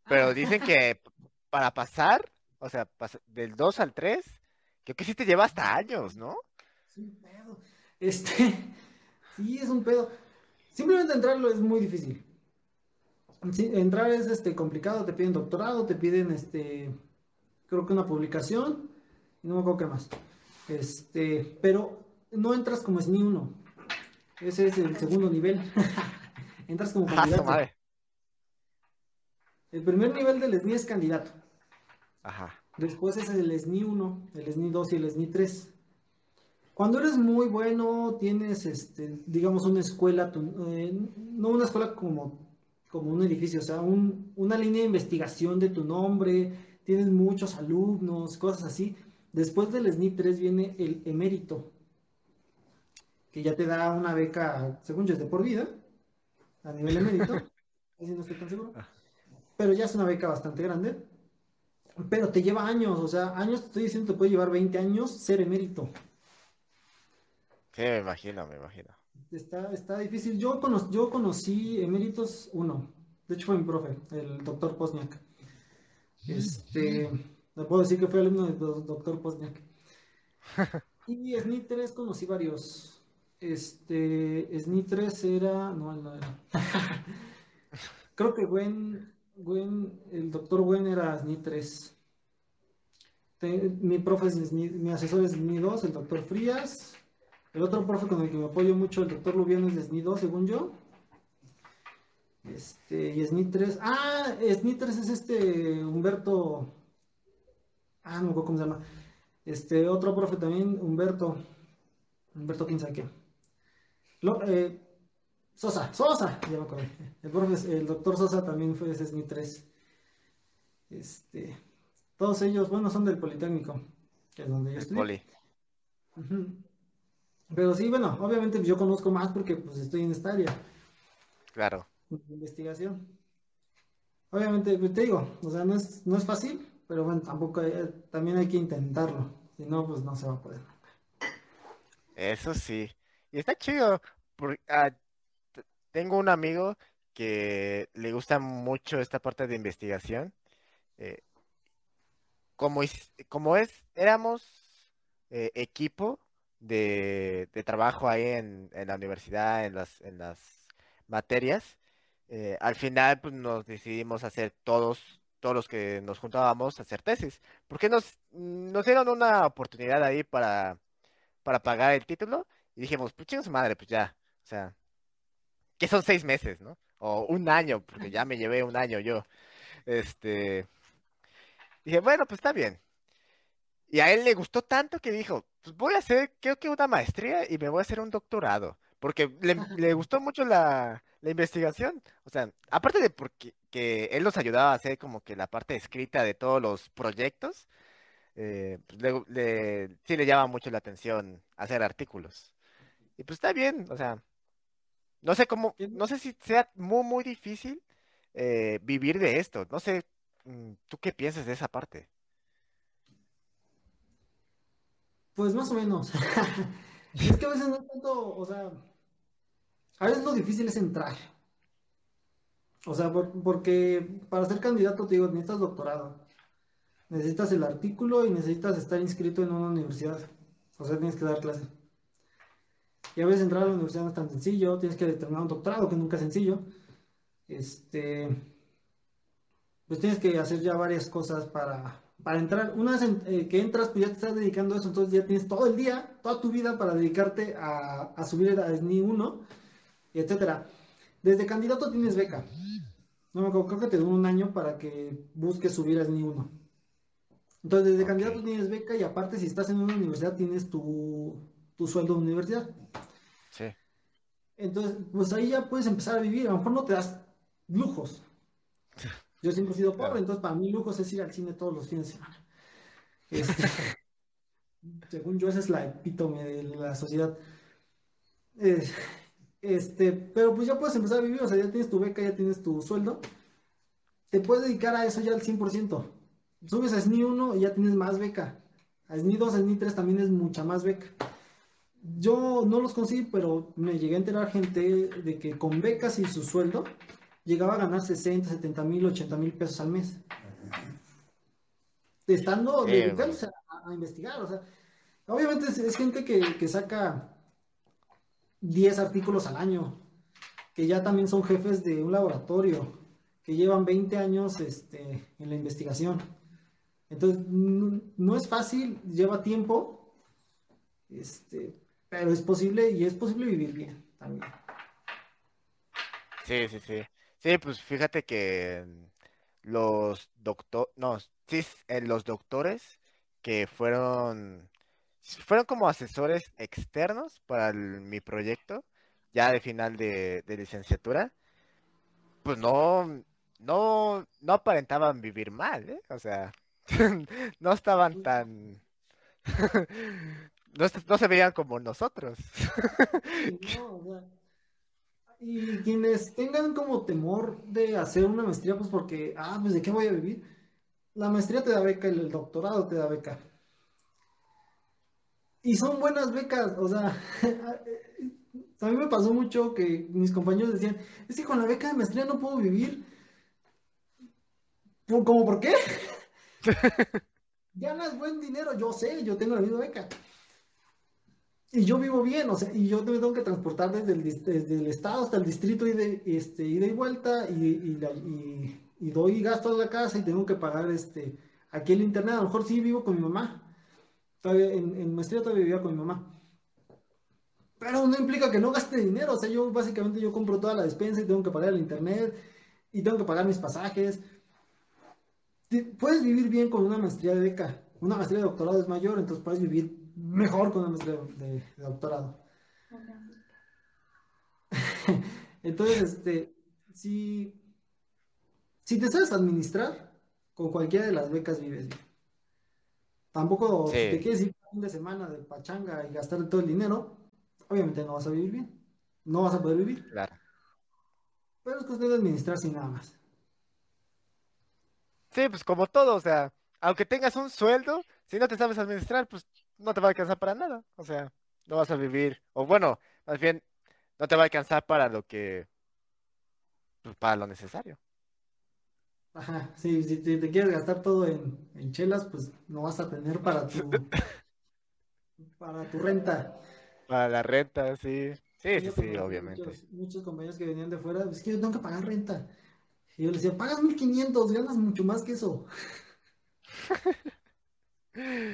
Pero dicen que *laughs* para pasar, o sea, pas- del 2 al 3, creo que sí te lleva hasta años, ¿no?
Es un pedo. Este, *laughs* sí, es un pedo. Simplemente entrarlo es muy difícil. Sí, entrar es este complicado, te piden doctorado, te piden este, creo que una publicación, y no me acuerdo qué más. Este, pero no entras como SNI 1. Ese es el segundo nivel. *laughs* Entras como *laughs* candidato.
madre.
El primer nivel del SNI es candidato.
Ajá.
Después es el SNI 1, el SNI 2 y el SNI 3. Cuando eres muy bueno, tienes, este, digamos, una escuela, tu- eh, no una escuela como, como un edificio, o sea, un- una línea de investigación de tu nombre, tienes muchos alumnos, cosas así. Después del SNI 3 viene el emérito, que ya te da una beca, según yo, es de por vida, a nivel emérito. *laughs* Ahí sí no estoy tan seguro. Pero ya es una beca bastante grande. Pero te lleva años, o sea, años, te estoy diciendo, te puede llevar 20 años ser emérito.
Sí, me imagino, me imagino.
Está, está difícil. Yo, cono- yo conocí eméritos uno. De hecho, fue mi profe, el doctor Posniak. Este, le puedo decir que fue alumno del do- doctor Posniak. *laughs* Y SNI 3 conocí varios. Este, SNI 3 era. No, él no era. *laughs* Creo que Gwen, Gwen, el doctor Gwen era SNI 3. Te- mi profe es SNI mi asesor es SNI 2, el doctor Frías. El otro profe con el que me apoyo mucho, el doctor Lubiano, es de SNI 2, según yo. Este, y SNI 3. Ah, SNI 3 es este Humberto. Ah, no me acuerdo cómo se llama. Este, otro profe también, Humberto. Humberto, quién sabe qué. Lo- eh, Sosa, Sosa, ya me acordé. El, profe, es- el doctor Sosa también fue de SNI 3. Este, todos ellos, bueno, son del Politécnico, que es donde yo. Ujú. Pero sí, bueno, obviamente yo conozco más porque pues estoy en esta área
Claro.
De investigación. Obviamente, pues, te digo, o sea, no es, no es fácil, pero bueno, tampoco hay- también hay que intentarlo. Si no, pues no se va a poder.
Eso sí. y está chido. Porque, ah, tengo un amigo que le gusta mucho esta parte de investigación. eh, como, is- como es, éramos eh, equipo de, de trabajo ahí en, en la universidad, en las, en las materias, eh, al final pues, nos decidimos hacer todos, todos los que nos juntábamos, hacer tesis, porque nos, nos dieron una oportunidad ahí para, para pagar el título y dijimos, pues chinga su madre, pues ya, o sea, que son seis meses, ¿no? O un año, porque ya me llevé un año yo. Este, dije, bueno, pues está bien. Y a él le gustó tanto que dijo, pues voy a hacer, creo que una maestría y me voy a hacer un doctorado, porque le, le gustó mucho la, la investigación. O sea, aparte de porque que él nos ayudaba a hacer como que la parte escrita de todos los proyectos, eh, pues le, le- sí le llama mucho la atención hacer artículos. Y pues está bien, o sea, no sé cómo, no sé si sea muy, muy difícil eh, vivir de esto. No sé, mm, ¿tú qué piensas de esa parte?
Pues más o menos. *laughs* Es que a veces no es tanto, o sea, a veces lo difícil es entrar. O sea, por- porque para ser candidato, te digo, necesitas doctorado, necesitas el artículo y necesitas estar inscrito en una universidad. O sea, tienes que dar clase. Y a veces entrar a la universidad no es tan sencillo, tienes que terminar un doctorado, que nunca es sencillo. Este, pues tienes que hacer ya varias cosas para, para entrar. Una vez eh, que entras, pues ya te estás dedicando a eso, entonces ya tienes todo el día, toda tu vida para dedicarte a, a subir a SNI 1, y etcétera. Desde candidato tienes beca. No me acuerdo, creo que te da un año para que busques subir a SNI 1. Entonces, desde candidato tienes beca y aparte, si estás en una universidad, tienes tu, tu sueldo de universidad.
Sí.
Entonces, pues ahí ya puedes empezar a vivir. A lo mejor no te das lujos. *laughs* Yo siempre he sido pobre,
Claro.
entonces para mí lujos es ir al cine todos los fines de semana. Este, *laughs* según yo, esa es la epítome de la sociedad. Eh, este, pero pues ya puedes empezar a vivir, o sea, ya tienes tu beca, ya tienes tu sueldo. Te puedes dedicar a eso ya al 100%. Subes a SNI 1 y ya tienes más beca. A SNI 2, a SNI 3 también es mucha más beca. Yo no los conseguí, pero me llegué a enterar gente de que con becas y su sueldo llegaba a ganar 60, 70 mil, 80 mil pesos al mes. Estando
Sí,
dedicándose a, a investigar. O sea, obviamente es, es gente que, que saca 10 artículos al año, que ya también son jefes de un laboratorio, que llevan 20 años este, en la investigación. Entonces, no, es fácil, lleva tiempo, este, pero es posible y es posible vivir bien también.
Sí, sí, sí. Sí, pues fíjate que los doctor, no, sí, eh, los doctores que fueron, fueron como asesores externos para el- mi proyecto, ya de final de, de licenciatura, pues no, no, no aparentaban vivir mal, ¿eh? O sea, *laughs* no estaban tan, *laughs* no, se- no se veían como nosotros.
Y *laughs* no, o sea, y quienes tengan como temor de hacer una maestría, pues porque, ah, pues de qué voy a vivir. La maestría te da beca y el doctorado te da beca. Y son buenas becas, o sea, *laughs* a mí me pasó mucho que mis compañeros decían, es que con la beca de maestría no puedo vivir. ¿Por- ¿Cómo por qué? *laughs* Ganas buen dinero, yo sé, yo tengo la misma beca. Y yo vivo bien, o sea, y yo me tengo que transportar desde el, desde el estado hasta el distrito y de, este, ida y vuelta, y, y, la- y- y doy gastos a la casa y tengo que pagar este, aquí el internet. A lo mejor sí vivo con mi mamá. Todavía, en, maestría todavía vivía con mi mamá. Pero no implica que no gaste dinero. O sea, yo básicamente yo compro toda la despensa y tengo que pagar el internet y tengo que pagar mis pasajes. Puedes vivir bien con una maestría de beca. Una maestría de doctorado es mayor, entonces puedes vivir mejor con una maestría de, de doctorado. *laughs* Entonces, este, si, si te sabes administrar, con cualquiera de las becas vives bien. Tampoco, si te quieres ir un fin de semana de pachanga y gastar todo el dinero, obviamente no vas a vivir bien. No vas a poder vivir.
claro.
Pero es cuestión de administrarse y nada más.
Sí, pues como todo, o sea, aunque tengas un sueldo, si no te sabes administrar, pues no te va a alcanzar para nada. O sea, no vas a vivir, o bueno, Más bien, no te va a alcanzar para lo que, pues, para lo necesario.
Ajá, sí, si te, te quieres gastar todo en, en chelas, pues no vas a tener para tu, *laughs* para tu renta.
Para la renta, sí. Sí, sí, sí, obviamente.
Muchos, muchos compañeros que venían de fuera, es que yo tengo que pagar renta. Y yo les decía, pagas 1500, ganas mucho más que eso. *laughs*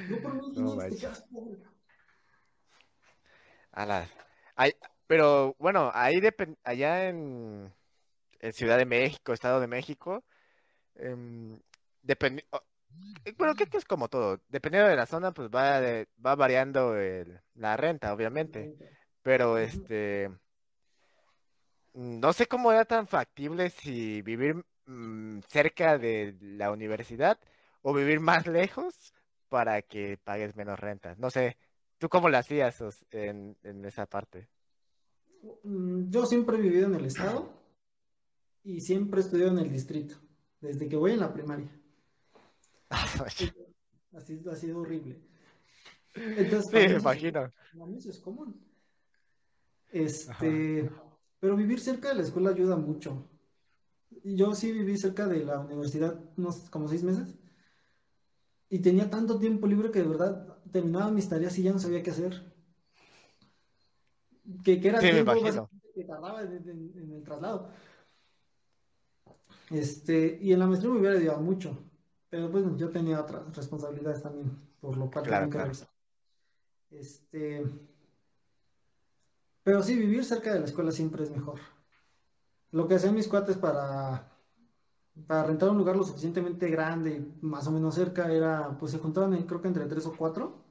Yo por
No
1500 te
manches.
quedas pobre.
A las- Ay, pero bueno, ahí allá en, en Ciudad de México, Estado de México, em, eh, bueno, creo que es como todo, dependiendo de la zona, pues va, de- va variando el- la renta, obviamente, pero este, no sé cómo era tan factible si vivir mm, cerca de la universidad o vivir más *laughs* lejos para que pagues menos renta. No sé, ¿tú cómo lo hacías en, en esa parte?
Mm, Yo siempre he vivido en el estado y siempre he estudiado en el distrito, desde que voy en la primaria. Así ha sido horrible. Entonces,
Sí, me imagino.
eso es común. Este, pero vivir cerca de la escuela ayuda mucho. Yo sí viví cerca de la universidad unos como seis meses y tenía tanto tiempo libre que de verdad terminaba mis tareas y ya no sabía qué hacer. Que, que era
Sí,
tiempo que tardaba en, en- en el traslado. Este, y en la maestría me hubiera ayudado mucho, pero pues yo tenía otras responsabilidades también, por lo cual
Claro, claro.
Este, pero sí, vivir cerca de la escuela siempre es mejor. Lo que hacían mis cuates para, para rentar un lugar lo suficientemente grande más o menos cerca era, pues se juntaban en- creo que entre tres o cuatro,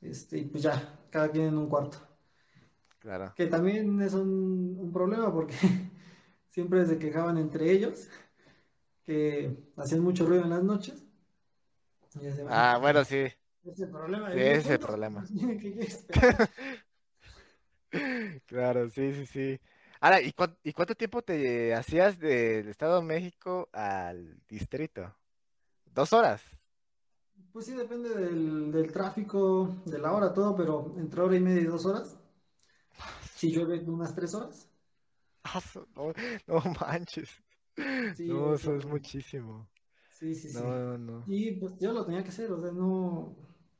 este, y pues ya, cada quien en un cuarto.
Claro.
Que también es un, un problema porque *laughs* siempre se quejaban entre ellos, que hacían mucho ruido en las noches. Y
Ah,
pues,
bueno, sí.
ese es el problema.
Sí, ese
"Pues,
problema.
¿qué quieres esperar?".
Claro, sí, sí, sí. Ahora, ¿y, cuán- y cuánto tiempo te hacías del Estado de México al distrito? ¿Dos horas?
Pues sí, depende del, del tráfico, de la hora, todo, pero entre hora y media y dos horas. Si llueve, unas tres horas. *laughs*
No, no manches.
Sí,
No,
es
eso es muchísimo.
Sí, sí, sí.
No, no.
Y pues yo lo tenía que hacer, o sea, no.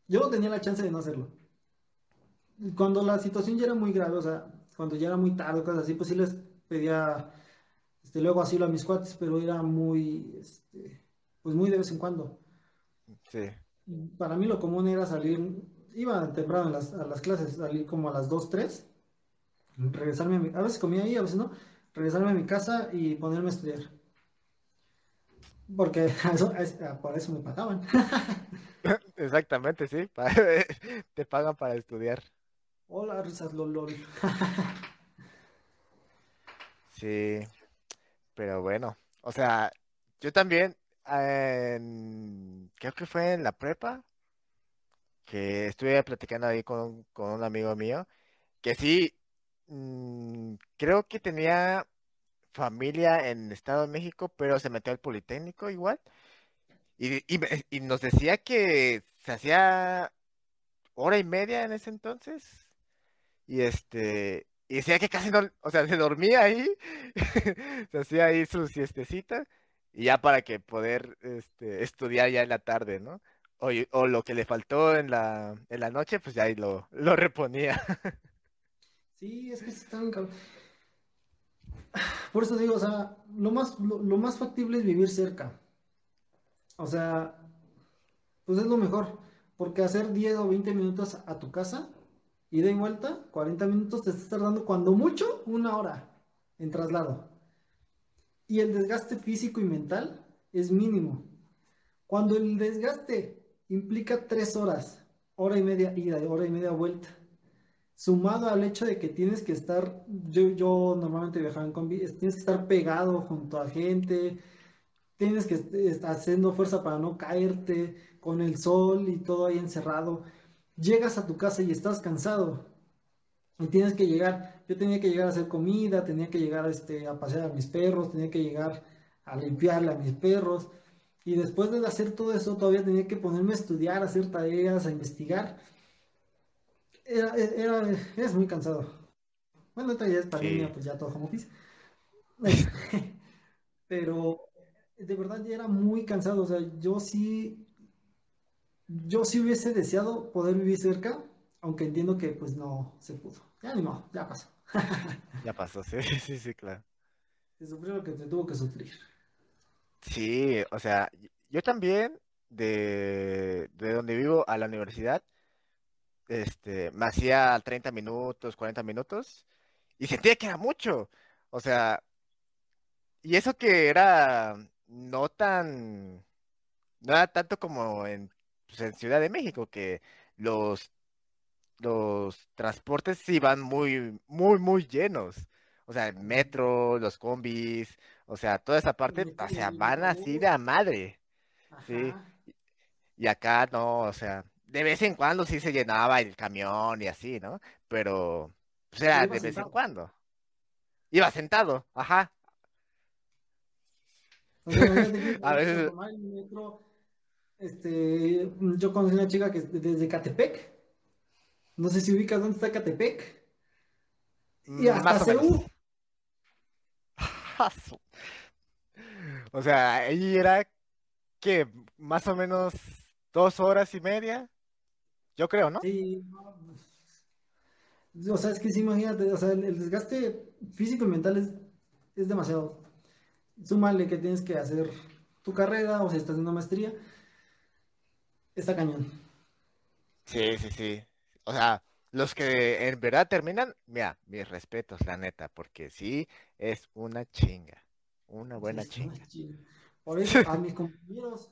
Yo no tenía la chance de no hacerlo. Cuando la situación ya era muy grave, o sea, cuando ya era muy tarde, cosas así, pues sí les pedía este, luego asilo a mis cuates, pero era muy, este, pues muy de vez en cuando.
Sí.
Para mí lo común era salir, iba temprano a las, a las clases, salir como a las 2, 3, regresarme a mi, a veces comía ahí, a veces no, regresarme a mi casa y ponerme a estudiar. Porque *laughs* eso- es- por eso me pagaban. *laughs*
Exactamente, sí. *laughs* Te pagan para estudiar.
Hola, risas, lol, lol.
Sí, pero bueno. O sea, yo también, en- creo que fue en la prepa, que estuve platicando ahí con, con un amigo mío, que sí, mm, creo que tenía familia en Estado de México, pero se metió al Politécnico igual. Y, y, nos decía que se hacía hora y media en ese entonces. Y este, y decía que casi no, o sea, *laughs* se dormía ahí, *laughs* se hacía ahí su siestecita, y ya para que poder este, estudiar ya en la tarde, ¿no? O, o lo que le faltó en la, en la noche, pues ya ahí lo, lo reponía. *laughs*
Sí, es que sí está bien cabrón. Por eso digo, o sea, lo más, lo más factible es vivir cerca. O sea, pues es lo mejor. Porque hacer 10 o 20 minutos a tu casa, ida y vuelta, 40 minutos te estás tardando cuando mucho una hora en traslado. Y el desgaste físico y mental es mínimo. Cuando el desgaste implica 3 horas, hora y media ida y hora y media vuelta, sumado al hecho de que tienes que estar, yo, yo normalmente viajaba en combi, es- tienes que estar pegado junto a gente, tienes que est- estar haciendo fuerza para no caerte con el sol y todo ahí encerrado. Llegas a tu casa y estás cansado y tienes que llegar. Yo tenía que llegar a hacer comida, tenía que llegar este, a pasear a mis perros, tenía que llegar a limpiarle a mis perros. Y después de hacer todo eso, todavía tenía que ponerme a estudiar, a hacer tareas, a investigar Era, era, es muy cansado. Bueno, esta ya es pandemia,
Sí,
pues ya todo home office. *laughs* Pero de verdad ya era muy cansado. O sea, yo sí, yo sí hubiese deseado poder vivir cerca, aunque entiendo que pues no se pudo. Ya ni modo, ya pasó. *laughs*
ya pasó, sí, *laughs* sí, sí, claro.
Se sufrió lo que se tuvo que sufrir.
Sí, o sea, yo también de, de donde vivo a la universidad, este, me hacía 30 minutos, 40 minutos y sentía que era mucho. O sea, y eso que era no tan, no era tanto como en, pues, en Ciudad de México, que los, los transportes sí van muy, muy, muy llenos. O sea, el metro, los combis, o sea, toda esa parte, o sea, van así de a madre. Sí, y acá no, o sea, de vez en cuando sí se llenaba el camión y así, ¿no? Pero, pues
Pero
era
iba
de vez en cuando. Iba sentado, ajá.
O sea, *laughs*
A veces,
el metro, este, yo conocí una chica que es de- desde Catepec. No sé si ubicas dónde está Catepec. Y
mm,
hasta
o. Asu. *laughs* O sea, ahí era que más o menos dos horas y media, yo creo, ¿no?
Sí, pues, o sea, es que sí, imagínate, o sea, el, el desgaste físico y mental es, es demasiado. Súmale que tienes que hacer tu carrera o si estás en una maestría, está cañón.
Sí, sí, sí. O sea, los que en verdad terminan, mira, mis respetos, la neta, porque sí es una chinga, una
Sí,
buena
es una
chinga.
chinga. Por eso, a mis *laughs* compañeros,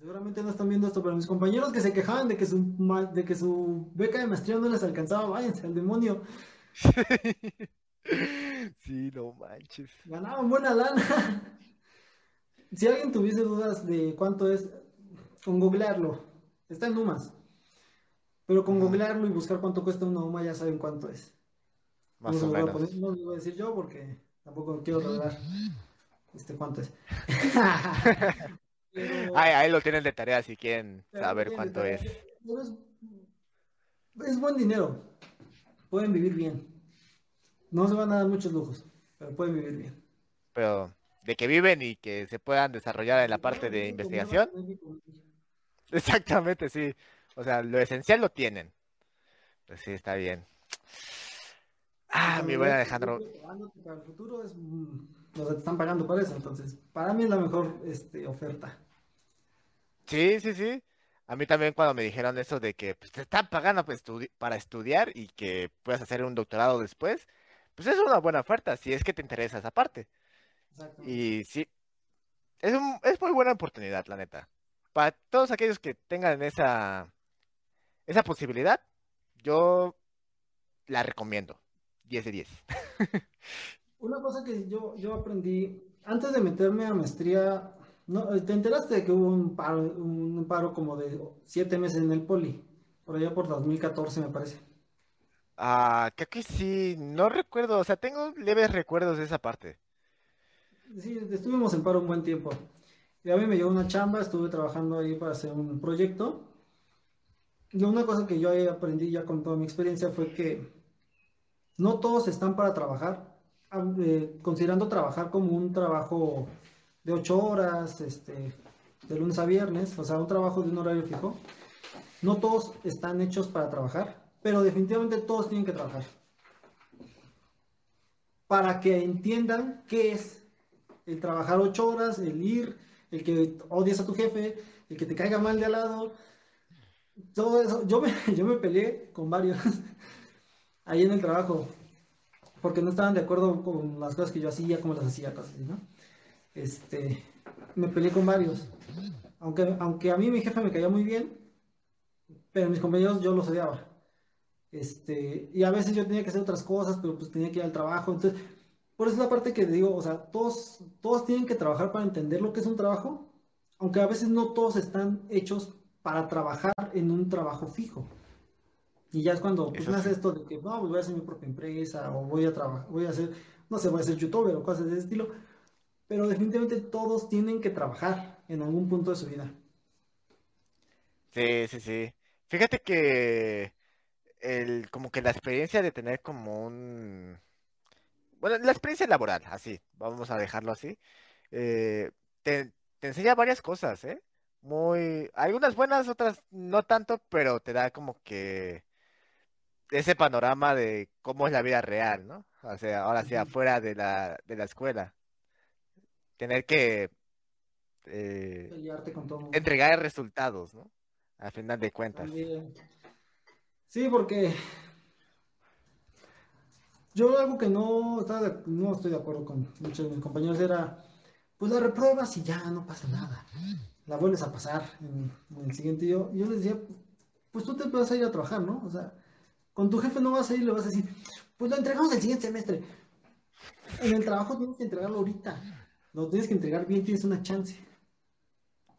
seguramente no están viendo esto, pero mis compañeros que se quejaban de que su, de que su beca de maestría no les alcanzaba, váyanse al demonio, *laughs*
Sí, no manches.
ganaban buena lana. *laughs* Si alguien tuviese dudas de cuánto es, con googlearlo, está en Numas, pero con googlearlo y buscar cuánto cuesta una UMA ya saben cuánto es. No
Más
se
o menos.
poner, no lo voy a decir yo porque tampoco quiero revelar este cuánto es. *laughs*
Ahí,
Pero,
ahí lo tienen de tarea si quieren
pero
saber cuánto es.
es, es buen dinero, pueden vivir bien. No se van a dar muchos lujos, pero pueden vivir bien.
Pero de que viven y que se puedan desarrollar en la parte de investigación, exactamente, sí. O sea, lo esencial lo tienen. Pues sí, está bien.
Y
Ah, mi buen Alejandro.
para el futuro, es, mm, o sea, te están pagando por eso. Entonces, para mí es la mejor este, oferta.
Sí, sí, sí. A mí también cuando me dijeron eso de que pues, te están pagando para estudi- para estudiar y que puedas hacer un doctorado después, pues es una buena oferta si es que te interesa esa parte. Y sí, es un, es muy buena oportunidad, la neta. Para todos aquellos que tengan esa, esa posibilidad, yo la recomiendo. 10 de 10. *laughs*
Una cosa que yo, yo aprendí, antes de meterme a maestría, no, te enteraste de que hubo un paro, un paro como de siete meses en el poli, por allá por 2014 me parece.
Ah, creo que sí, no recuerdo, o sea, tengo leves recuerdos de esa parte.
Sí, estuvimos en paro un buen tiempo. Y a mí me llegó una chamba, estuve trabajando ahí para hacer un proyecto. Y una cosa que yo ahí aprendí ya con toda mi experiencia fue que no todos están para trabajar, eh, considerando trabajar como un trabajo de ocho horas, este, de lunes a viernes, o sea, un trabajo de un horario fijo. No todos están hechos para trabajar, pero definitivamente todos tienen que trabajar. Para que entiendan qué es el trabajar ocho horas, el ir, el que odias a tu jefe, el que te caiga mal de al lado, todo eso. Yo me, *laughs* yo me peleé con varios *laughs* ahí en el trabajo, porque no estaban de acuerdo con las cosas que yo hacía, cómo las hacía, cosas así, ¿no? Este, me peleé con varios. Aunque, aunque a mí mi jefe me caía muy bien, pero mis compañeros yo los odiaba. Este, y a veces yo tenía que hacer otras cosas, pero pues tenía que ir al trabajo. Entonces, por eso es la parte que digo, o sea, todos, todos tienen que trabajar para entender lo que es un trabajo, aunque a veces no todos están hechos para trabajar en un trabajo fijo. Y ya es cuando pues nace esto de que, no, pues voy a hacer mi propia empresa, o voy a trabajar, voy a hacer, no sé, voy a ser youtuber o cosas de ese estilo. Pero definitivamente todos tienen que trabajar en algún punto de su vida.
Sí, sí, sí. Fíjate que el, como que la experiencia de tener como un, bueno, la experiencia laboral, así, vamos a dejarlo así, eh, te, te enseña varias cosas, ¿eh? Muy, algunas buenas, otras no tanto, pero te da como que ese panorama de cómo es la vida real, ¿no? O sea, ahora sí, afuera de la, de la escuela, tener que eh,
con todo
entregar resultados, ¿no? Al final de cuentas.
También. Sí, porque yo algo que no, estaba de- no estoy de acuerdo con muchos de mis compañeros era, pues la repruebas y ya no pasa nada. La vuelves a pasar en, en el siguiente. Yo, yo les decía, pues tú te vas a ir a trabajar, ¿no? O sea, con tu jefe no vas a ir y le vas a decir, pues lo entregamos el siguiente semestre. En el trabajo tienes que entregarlo ahorita. Lo tienes que entregar bien, tienes una chance.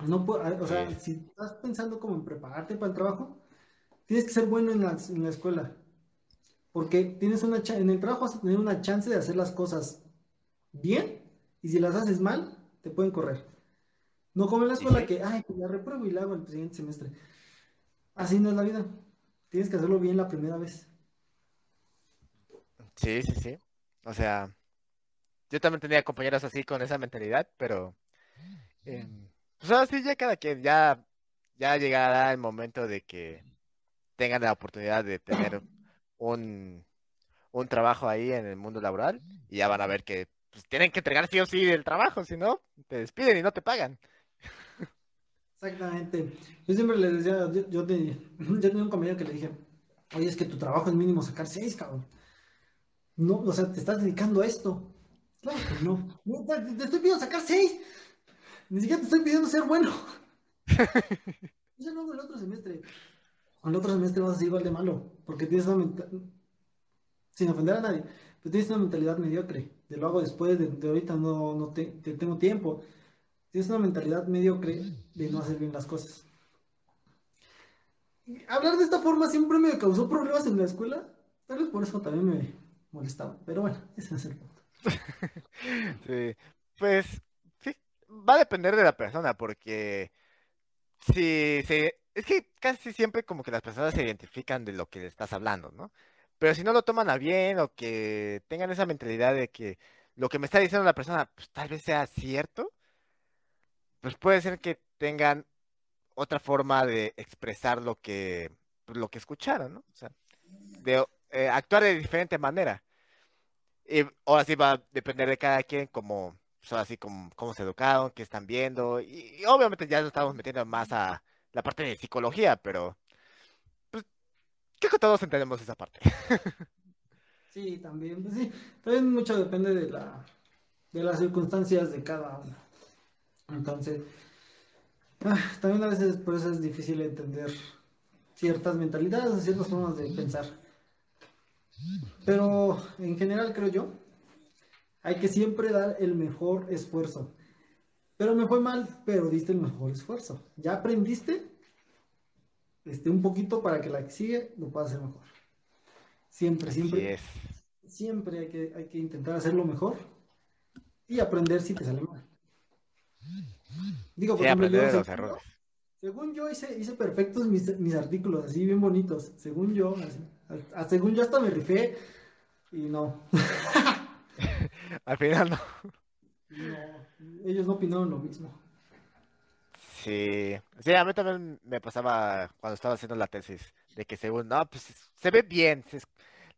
No o sea,
Sí.
si estás pensando como en prepararte para el trabajo, tienes que ser bueno en la, en la escuela. Porque tienes una en el trabajo vas a tener una chance de hacer las cosas bien y si las haces mal, te pueden correr. No como en la escuela
sí.
que, ay, pues la repruebo y la hago el siguiente semestre. Así no es la vida. Tienes que hacerlo bien la primera vez.
Sí, sí, sí. O sea, yo también tenía compañeros así con esa mentalidad, pero eh, pues ahora sí, ya cada quien, ya, ya llegará el momento de que tengan la oportunidad de tener un, un trabajo ahí en el mundo laboral y ya van a ver que pues, tienen que entregar sí o sí el trabajo, si no, te despiden y no te pagan.
Exactamente. Yo siempre le decía, yo, yo, te- yo tenía un compañero que le dije, oye, es que tu trabajo es mínimo sacar seis, cabrón. No, o sea, te estás dedicando a esto. Claro que no. No, Te, te estoy pidiendo sacar seis. Ni siquiera te estoy pidiendo ser bueno. *laughs* Eso luego el otro semestre. El otro semestre vas a ser igual de malo. Porque tienes una mentalidad, sin ofender a nadie, pero tienes una mentalidad mediocre. De lo hago después, de, de ahorita no, no te, te tengo tiempo. Tienes una mentalidad mediocre de no hacer bien las cosas. Hablar de esta forma siempre me causó problemas en la escuela. Tal vez por eso también me molestaba. Pero bueno, ese es el punto. *laughs*
Sí, pues sí, va a depender de la persona, porque si se, es que casi siempre como que las personas se identifican de lo que le estás hablando, ¿no? Pero si no lo toman a bien o que tengan esa mentalidad de que lo que me está diciendo la persona, pues tal vez sea cierto, pues puede ser que tengan otra forma de expresar lo que, pues, lo que escucharon, ¿no? O sea, de eh, actuar de diferente manera. Y ahora sí va a depender de cada quien, como, pues, ahora sí, como, cómo se educaron, qué están viendo. Y, y obviamente ya nos estamos metiendo más a la parte de psicología, pero pues creo que todos entendemos esa parte. *laughs*
Sí, también, pues sí, también mucho depende de la, de las circunstancias de cada uno. Entonces, ah, también a veces por eso es difícil entender ciertas mentalidades, ciertas formas de pensar. Pero en general creo yo, hay que siempre dar el mejor esfuerzo. Pero me fue mal, pero diste el mejor esfuerzo. Ya aprendiste este, un poquito para que la que sigue lo pueda hacer mejor. Siempre, siempre. Siempre hay que, hay que intentar hacerlo mejor y aprender si te sale mal. Digo, por
Sí,
ejemplo,
aprender
yo,
de los
según yo,
errores.
según yo hice, hice perfectos mis, mis artículos, así bien bonitos. Según yo, así. A- a- según yo hasta me rifé y no, *laughs*
Al final no.
no, ellos no opinaron lo mismo.
Sí, sí, a mí también me pasaba cuando estaba haciendo la tesis, de que según, no, pues se ve bien, se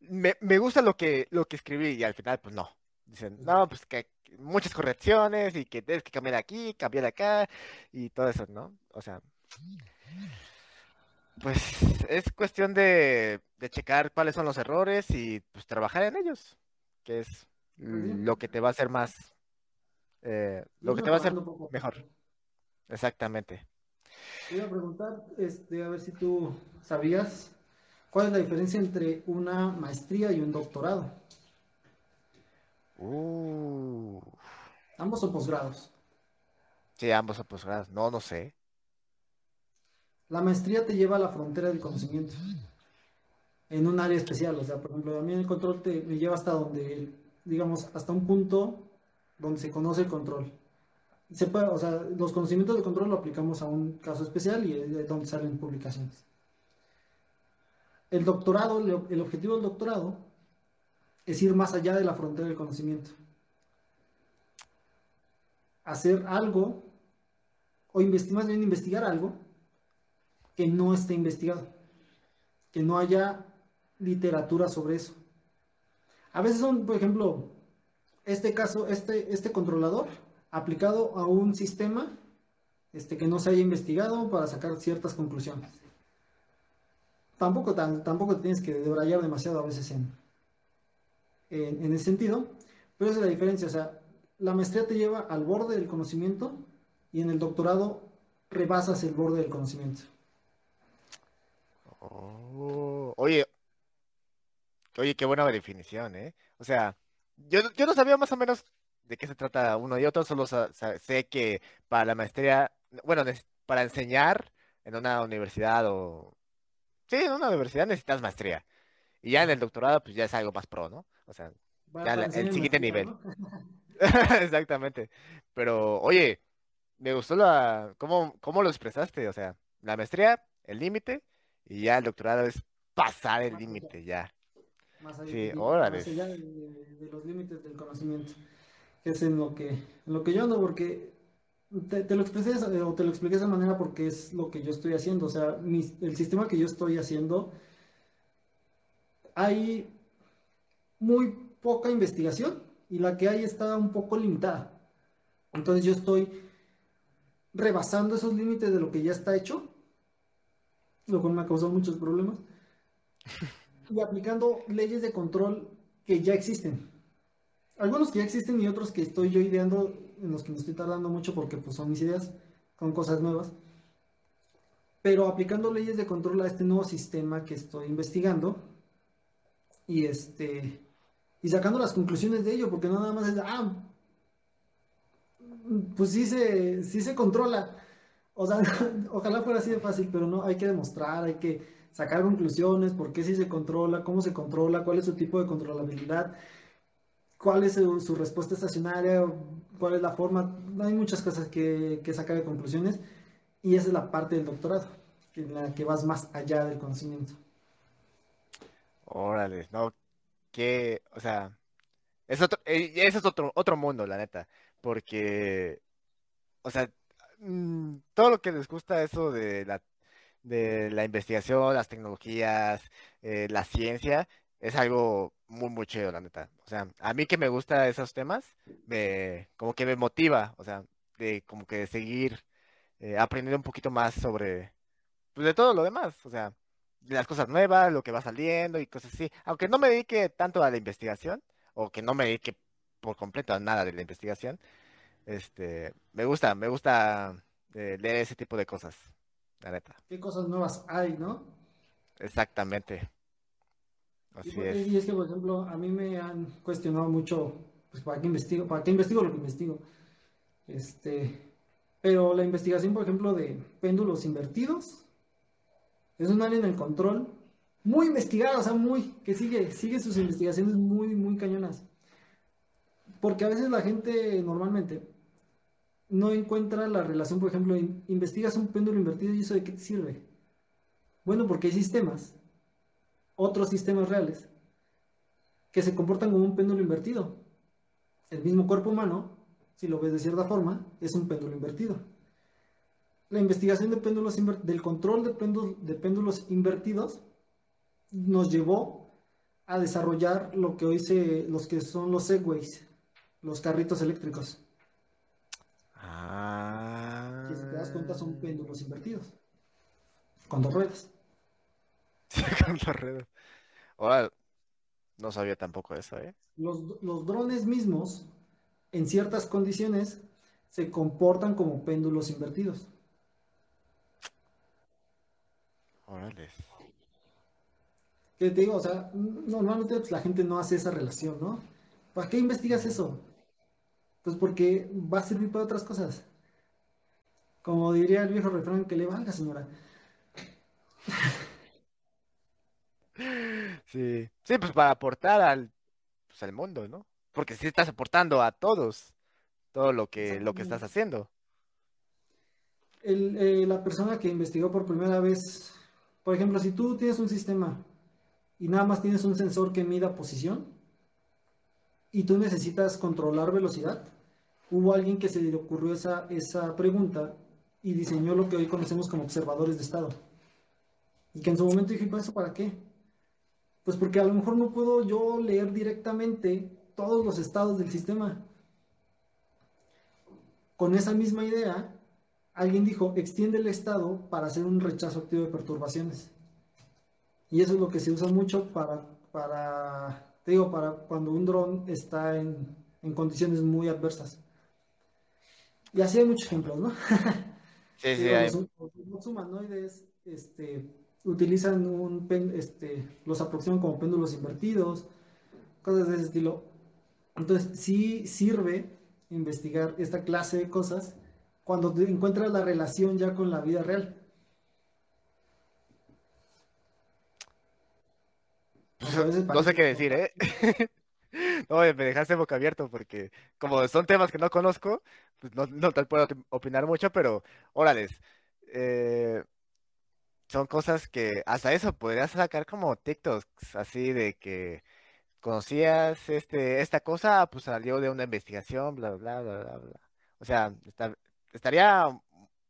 me, me gusta lo que, lo que escribí y al final, pues no. Dicen, no, pues que muchas correcciones y que tienes que cambiar aquí, cambiar acá y todo eso, ¿no? O sea, pues es cuestión de, de checar cuáles son los errores y pues trabajar en ellos, que es lo que te va a hacer más, eh, lo que te va a hacer mejor, exactamente.
Te iba a preguntar, este, a ver si tú sabías cuál es la diferencia entre una maestría y un doctorado.
Uh.
Ambos son posgrados.
Sí, ambos son posgrados. No, no sé.
La maestría te lleva a la frontera del conocimiento en un área especial. O sea, por ejemplo, a mí el control te, me lleva hasta donde, digamos, hasta un punto donde se conoce el control. Se puede, o sea, los conocimientos de control lo aplicamos a un caso especial y es de donde salen publicaciones. el doctorado, el objetivo del doctorado es ir más allá de la frontera del conocimiento. Hacer algo, o más bien investigar algo que no esté investigado, que no haya literatura sobre eso. A veces son, por ejemplo, este caso, este, este controlador aplicado a un sistema este, que no se haya investigado para sacar ciertas conclusiones. Tampoco, tampoco tienes que debrayar demasiado a veces en, en, ese sentido, pero esa es la diferencia. O sea, la maestría te lleva al borde del conocimiento y en el doctorado rebasas el borde del conocimiento.
Oh, oye, oye, qué buena definición, ¿eh? O sea, yo, yo no sabía más o menos de qué se trata uno y otro, solo sé que para la maestría, bueno, para enseñar en una universidad o... Sí, en una universidad necesitas maestría. Y ya en el doctorado, pues ya es algo más pro, ¿no? O sea, ya el siguiente nivel. *laughs* Exactamente. Pero, oye, me gustó la, ¿cómo, cómo lo expresaste? O sea, la maestría, el límite, y ya el doctorado es pasar el límite, ya.
Más allá, sí, más allá de, los límites del conocimiento. Que es en lo que, en lo que yo ando, porque te, lo expresé eh, o te lo expliqué de esa manera porque es lo que yo estoy haciendo. O sea, el sistema que yo estoy haciendo, hay muy poca investigación y la que hay está un poco limitada. Entonces yo estoy rebasando esos límites de lo que ya está hecho, lo cual me ha causado muchos problemas, y aplicando leyes de control que ya existen. Algunos que ya existen y otros que estoy yo ideando, en los que me estoy tardando mucho porque pues, son mis ideas, son cosas nuevas. Pero aplicando leyes de control a este nuevo sistema que estoy investigando y este y sacando las conclusiones de ello, porque no nada más es, ah, pues sí se, sí se controla. O sea, *laughs* ojalá fuera así de fácil, pero no, hay que demostrar, hay que sacar conclusiones, por qué sí se controla, cómo se controla, cuál es su tipo de controlabilidad, cuál es su, respuesta estacionaria, cuál es la forma. Hay muchas cosas que, que, sacar de conclusiones y esa es la parte del doctorado, en la que vas más allá del conocimiento.
Órale, no, que, o sea, es otro, eh, ese es otro, otro mundo, la neta, porque, o sea, mm, todo lo que les gusta eso de la, de la investigación, las tecnologías, eh, la ciencia, es algo muy, muy chido, la neta. O sea, a mí que me gusta esos temas, me, como que me motiva, o sea, de como que seguir eh, aprendiendo un poquito más sobre, pues de todo lo demás, o sea, las cosas nuevas, lo que va saliendo y cosas así. Aunque no me dedique tanto a la investigación, o que no me dedique por completo a nada de la investigación, este, me gusta, me gusta eh, leer ese tipo de cosas, la neta.
¿Qué cosas nuevas hay, no?
Exactamente.
Así y, es. Y es que, por ejemplo, a mí me han cuestionado mucho, pues, ¿para qué investigo? ¿Para qué investigo lo que investigo? Este, pero la investigación, por ejemplo, de péndulos invertidos, es un área en control muy investigada, o sea, muy, que sigue, sigue sus investigaciones muy, muy cañonas. Porque a veces la gente normalmente no encuentra la relación, por ejemplo, investigas un péndulo invertido y eso de qué te sirve. Bueno, porque hay sistemas, otros sistemas reales, que se comportan como un péndulo invertido. El mismo cuerpo humano, si lo ves de cierta forma, es un péndulo invertido la investigación de péndulos del control de péndulos, de péndulos invertidos nos llevó a desarrollar lo que hoy se, los que son los segways, los carritos eléctricos.
Ah.
Que si te das cuenta son péndulos invertidos. Con dos ruedas. *laughs*
con dos ruedas. Ahora, no sabía tampoco eso, ¿eh?
Los, los drones mismos, en ciertas condiciones, se comportan como péndulos invertidos. Que te digo, o sea, normalmente pues, la gente no hace esa relación, ¿no? ¿Para qué investigas eso? Pues porque va a servir para otras cosas. Como diría el viejo refrán, que le valga, señora.
Sí, sí, pues para aportar al, pues, al mundo, ¿no? Porque si estás aportando a todos todo lo que, lo que estás haciendo.
El, eh, la persona que investigó por primera vez por ejemplo, si tú tienes un sistema y nada más tienes un sensor que mida posición y tú necesitas controlar velocidad, hubo alguien que se le ocurrió esa, esa pregunta y diseñó lo que hoy conocemos como observadores de estado. Y que en su momento dije, ¿eso para qué? Pues porque a lo mejor no puedo yo leer directamente todos los estados del sistema. Con esa misma idea, alguien dijo, extiende el estado para hacer un rechazo activo de perturbaciones. Y eso es lo que se usa mucho para, para te digo, para cuando un dron está en, condiciones muy adversas. Y así hay muchos ejemplos, ¿no? *laughs*
Sí, sí, hay.
Los, humanoides este, utilizan un este, los aproximan como péndulos invertidos, cosas de ese estilo. Entonces, sí sirve investigar esta clase de cosas cuando te encuentras la relación ya con la vida real.
no sé qué decir, ¿eh? *laughs* no, me dejaste boca abierto porque como son temas que no conozco, pues no, te puedo opinar mucho, pero órales. Eh, son cosas que hasta eso podrías sacar como TikToks, así de que conocías este, esta cosa, pues salió de una investigación, bla, bla, bla, bla, bla. O sea, estaría,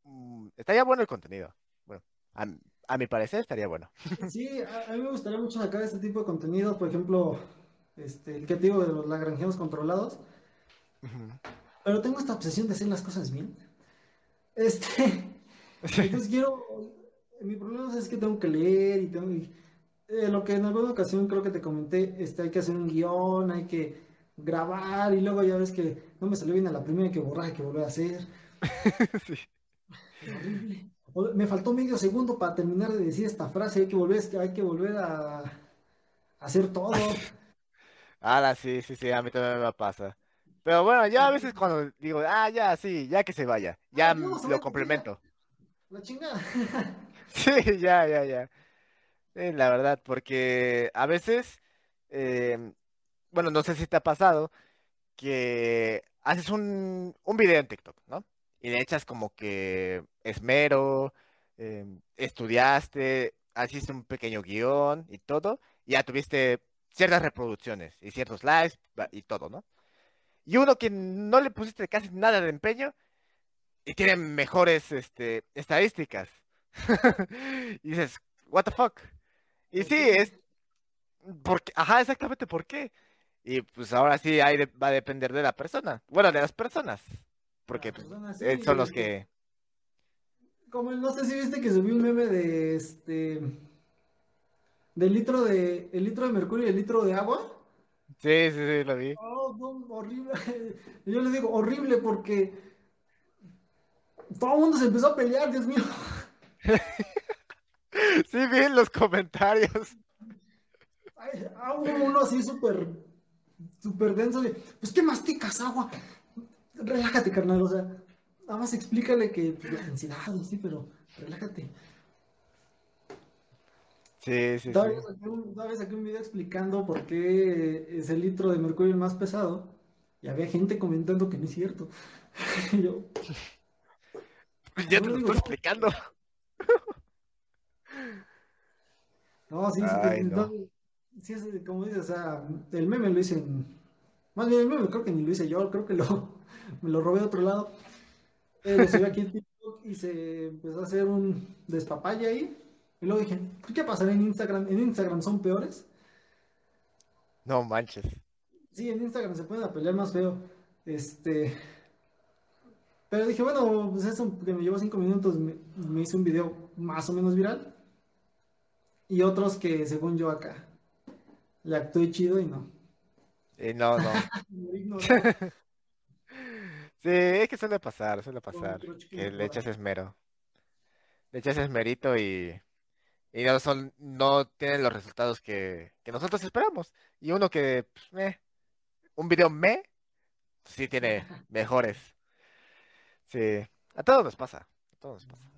mm, estaría bueno el contenido. Bueno, a, a mi parecer estaría bueno. *laughs*
Sí, a, mí me gustaría mucho sacar este tipo de contenido, por ejemplo, este, el que te digo de los lagrangianos controlados. Pero tengo esta obsesión de hacer las cosas bien. Este, *laughs* entonces quiero, mi problema es que tengo que leer y tengo, eh, lo que en alguna ocasión creo que te comenté, este, hay que hacer un guion, hay que grabar y luego ya ves que no me salió bien a la primera, que borrar, que volver a hacer. *laughs* sí. Horrible me faltó medio segundo para terminar de decir esta frase, hay que volver, hay que volver a, hacer todo. *laughs*
Ahora sí, sí, sí, a mí también me pasa. Pero bueno, ya a veces cuando digo, ah, ya, sí, ya que se vaya, ya ah, lo complemento.
La chingada. *laughs*
sí, ya, ya, ya. la verdad, porque a veces, em, bueno, no sé si te ha pasado que haces un, un video en TikTok, ¿no? Y le echas como que esmero, em, estudiaste, hiciste un pequeño guion y todo, y ya tuviste ciertas reproducciones y ciertos likes y todo, ¿no? Y uno que no le pusiste casi nada de empeño y tiene mejores este, estadísticas. *laughs* y dices, what the fuck? Y sí, es porque, ajá, exactamente por qué. Y pues ahora sí ahí va a depender de la persona. Bueno, de las personas. Porque eh, son los que.
Como no sé si viste que subí un meme de este. Del litro de. El litro de mercurio y el litro de agua.
Sí, sí, sí, lo vi.
Oh, horrible. *laughs* Yo le digo horrible porque. Todo el mundo se empezó a pelear, Dios mío. *laughs*
sí, vi en los comentarios.
Ah, uno así súper. Súper denso de. Pues que masticas agua relájate, carnal, o sea, nada más explícale que pues, la densidad, sí, pero relájate.
Sí, sí,
Una vez saqué un video explicando por qué es el litro de mercurio el más pesado y había gente comentando que no es cierto. *laughs* yo...
Pues ya te lo estoy explicando.
no, sí, sí, sí, como dices, o sea, el meme lo hice en... Más bien meme creo que ni lo hice yo, creo que lo, *laughs* me lo robé de otro lado. Eh, lo aquí en TikTok y se empezó a hacer un despapalle ahí. Y luego dije, ¿qué pasará en Instagram? ¿En Instagram son peores?
No manches.
Sí, en Instagram se pueden pelear más feo. Este. Pero dije, bueno, pues eso que me llevó cinco minutos, me, me hice un video más o menos viral. Y otros que, según yo acá, le actué chido y no.
Y no, no. *laughs* *laughs* Sí, es que suele pasar, suele pasar. Que le echas esmero. Le echas esmerito y, y no son, no tienen los resultados que, nosotros esperamos. Y uno que, pues, un video me, sí tiene *laughs* mejores. Sí, a todos nos pasa, a todos nos pasa.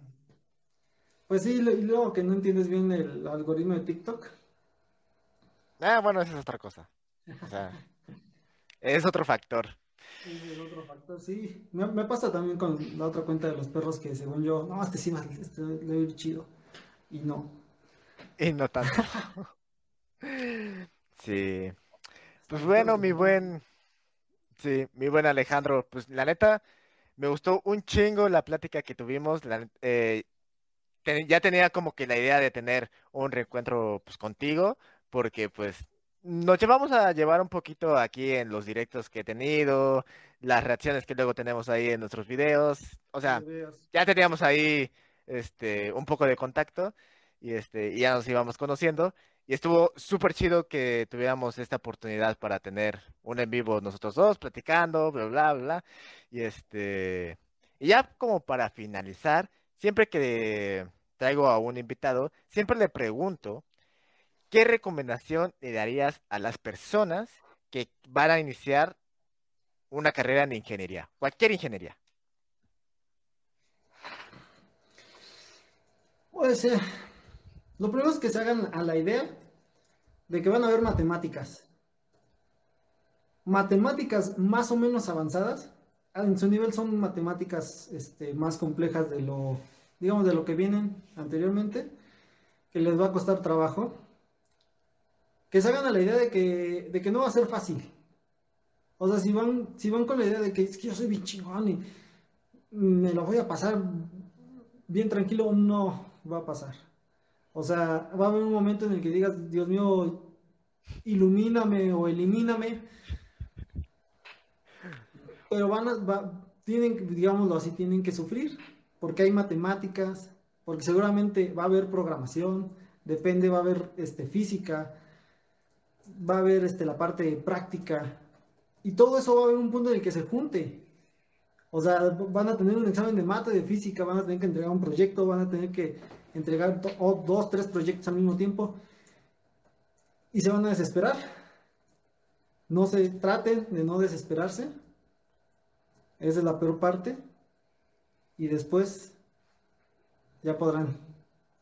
Pues sí, y luego que no entiendes bien el algoritmo de TikTok.
Ah, bueno, esa es otra cosa. O sea, es otro factor.
Sí, otro factor, sí. Me, pasa también con la otra cuenta de los perros que según yo, no, este sí este le ir chido. Y no.
Y no tanto. *laughs* Sí. Pues bueno, mi buen, sí, mi buen Alejandro, pues la neta, me gustó un chingo la plática que tuvimos. la- eh, ya tenía como que la idea de tener un reencuentro pues contigo, porque pues nos llevamos a llevar un poquito aquí en los directos que he tenido, las reacciones que luego tenemos ahí en nuestros videos. O sea,
Videos.
ya teníamos ahí este un poco de contacto y este y ya nos íbamos conociendo y estuvo súper chido que tuviéramos esta oportunidad para tener un en vivo nosotros dos platicando, bla bla bla, bla. y este y ya como para finalizar, siempre que traigo a un invitado, siempre le pregunto ¿qué recomendación le darías a las personas que van a iniciar una carrera en ingeniería, cualquier ingeniería?
Pues eh, lo primero es que se hagan a la idea de que van a haber matemáticas. Matemáticas más o menos avanzadas. En su nivel son matemáticas este, más complejas de lo, digamos, de lo que vienen anteriormente, que les va a costar trabajo. Que se hagan a la idea de que, de que no va a ser fácil. O sea, si van, si van con la idea de que es que yo soy bien chingón y me lo voy a pasar bien tranquilo, no va a pasar. O sea, va a haber un momento en el que digas, Dios mío, ilumíname o elimíname. Pero van a, tienen, digámoslo así, tienen que sufrir, porque hay matemáticas, porque seguramente va a haber programación, depende, va a haber este, física, va a haber este, la parte práctica, y todo eso va a haber un punto en el que se junte. O sea, van a tener un examen de mate, de física, van a tener que entregar un proyecto, van a tener que entregar do- o dos, tres proyectos al mismo tiempo y se van a desesperar. No se traten de no desesperarse. Esa es la peor parte. Y después ya podrán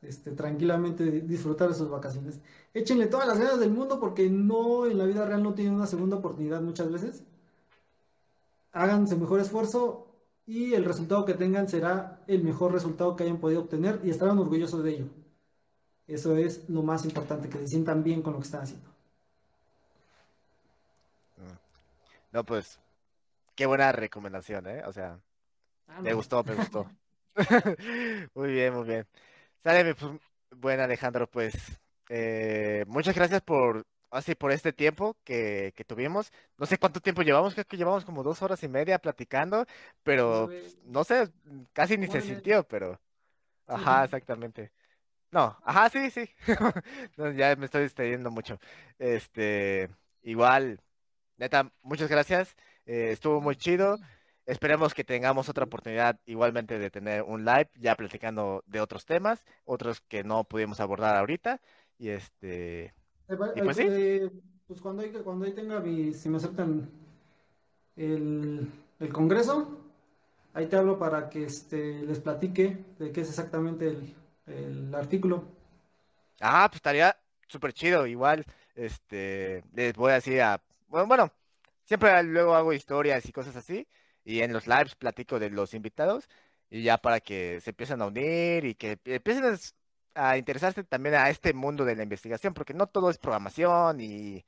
este, tranquilamente disfrutar de sus vacaciones. Échenle todas las ganas del mundo porque no en la vida real no tienen una segunda oportunidad muchas veces hagan su mejor esfuerzo y el resultado que tengan será el mejor resultado que hayan podido obtener y estarán orgullosos de ello. Eso es lo más importante, que se sientan bien con lo que están haciendo.
No, pues, qué buena recomendación, ¿eh? O sea, me gustó, me gustó. *laughs* *laughs* Muy bien, muy bien. Sale, pues, buen Alejandro, pues, eh, muchas gracias por, así, por este tiempo que, que tuvimos. No sé cuánto tiempo llevamos, creo que llevamos como dos horas y media platicando, pero pues, no sé, casi ni se sintió, pero, ajá, exactamente. No, ajá, sí, sí. *laughs* No, ya me estoy distrayendo mucho. Este, igual, neta, muchas gracias. eh, estuvo muy chido. Esperemos que tengamos otra oportunidad igualmente de tener un live ya platicando de otros temas, otros que no pudimos abordar ahorita. Y este,
Eh,
Y pues sí.
eh, pues cuando hay, cuando ahí tenga si me aceptan el, el congreso, ahí te hablo para que este, les platique de qué es exactamente el, el artículo.
ah, pues estaría súper chido. Igual, este, les voy a decir a, bueno, bueno, siempre luego hago historias y cosas así. Y en los lives platico de los invitados. Y ya para que se empiecen a unir y que empiecen a interesarse también a este mundo de la investigación, porque no todo es programación y,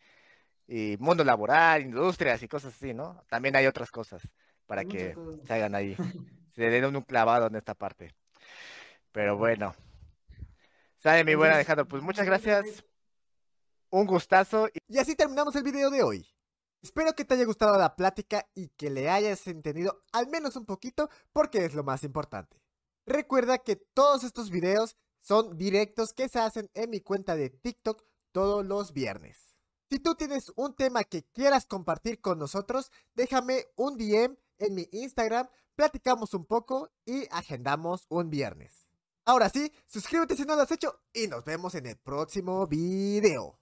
y mundo laboral, industrias y cosas así, ¿no? También hay otras cosas para
muchas
que
cosas.
se hagan ahí, *laughs* se den un clavado en esta parte. Pero bueno, sale mi buen Alejandro, pues muchas gracias, un gustazo
Y así terminamos el video de hoy. Espero que te haya gustado la plática y que le hayas entendido al menos un poquito porque es lo más importante. Recuerda que todos estos videos son directos que se hacen en mi cuenta de TikTok todos los viernes. Si tú tienes un tema que quieras compartir con nosotros, déjame un DM en mi Instagram, platicamos un poco y agendamos un viernes. Ahora sí, suscríbete si no lo has hecho y nos vemos en el próximo video.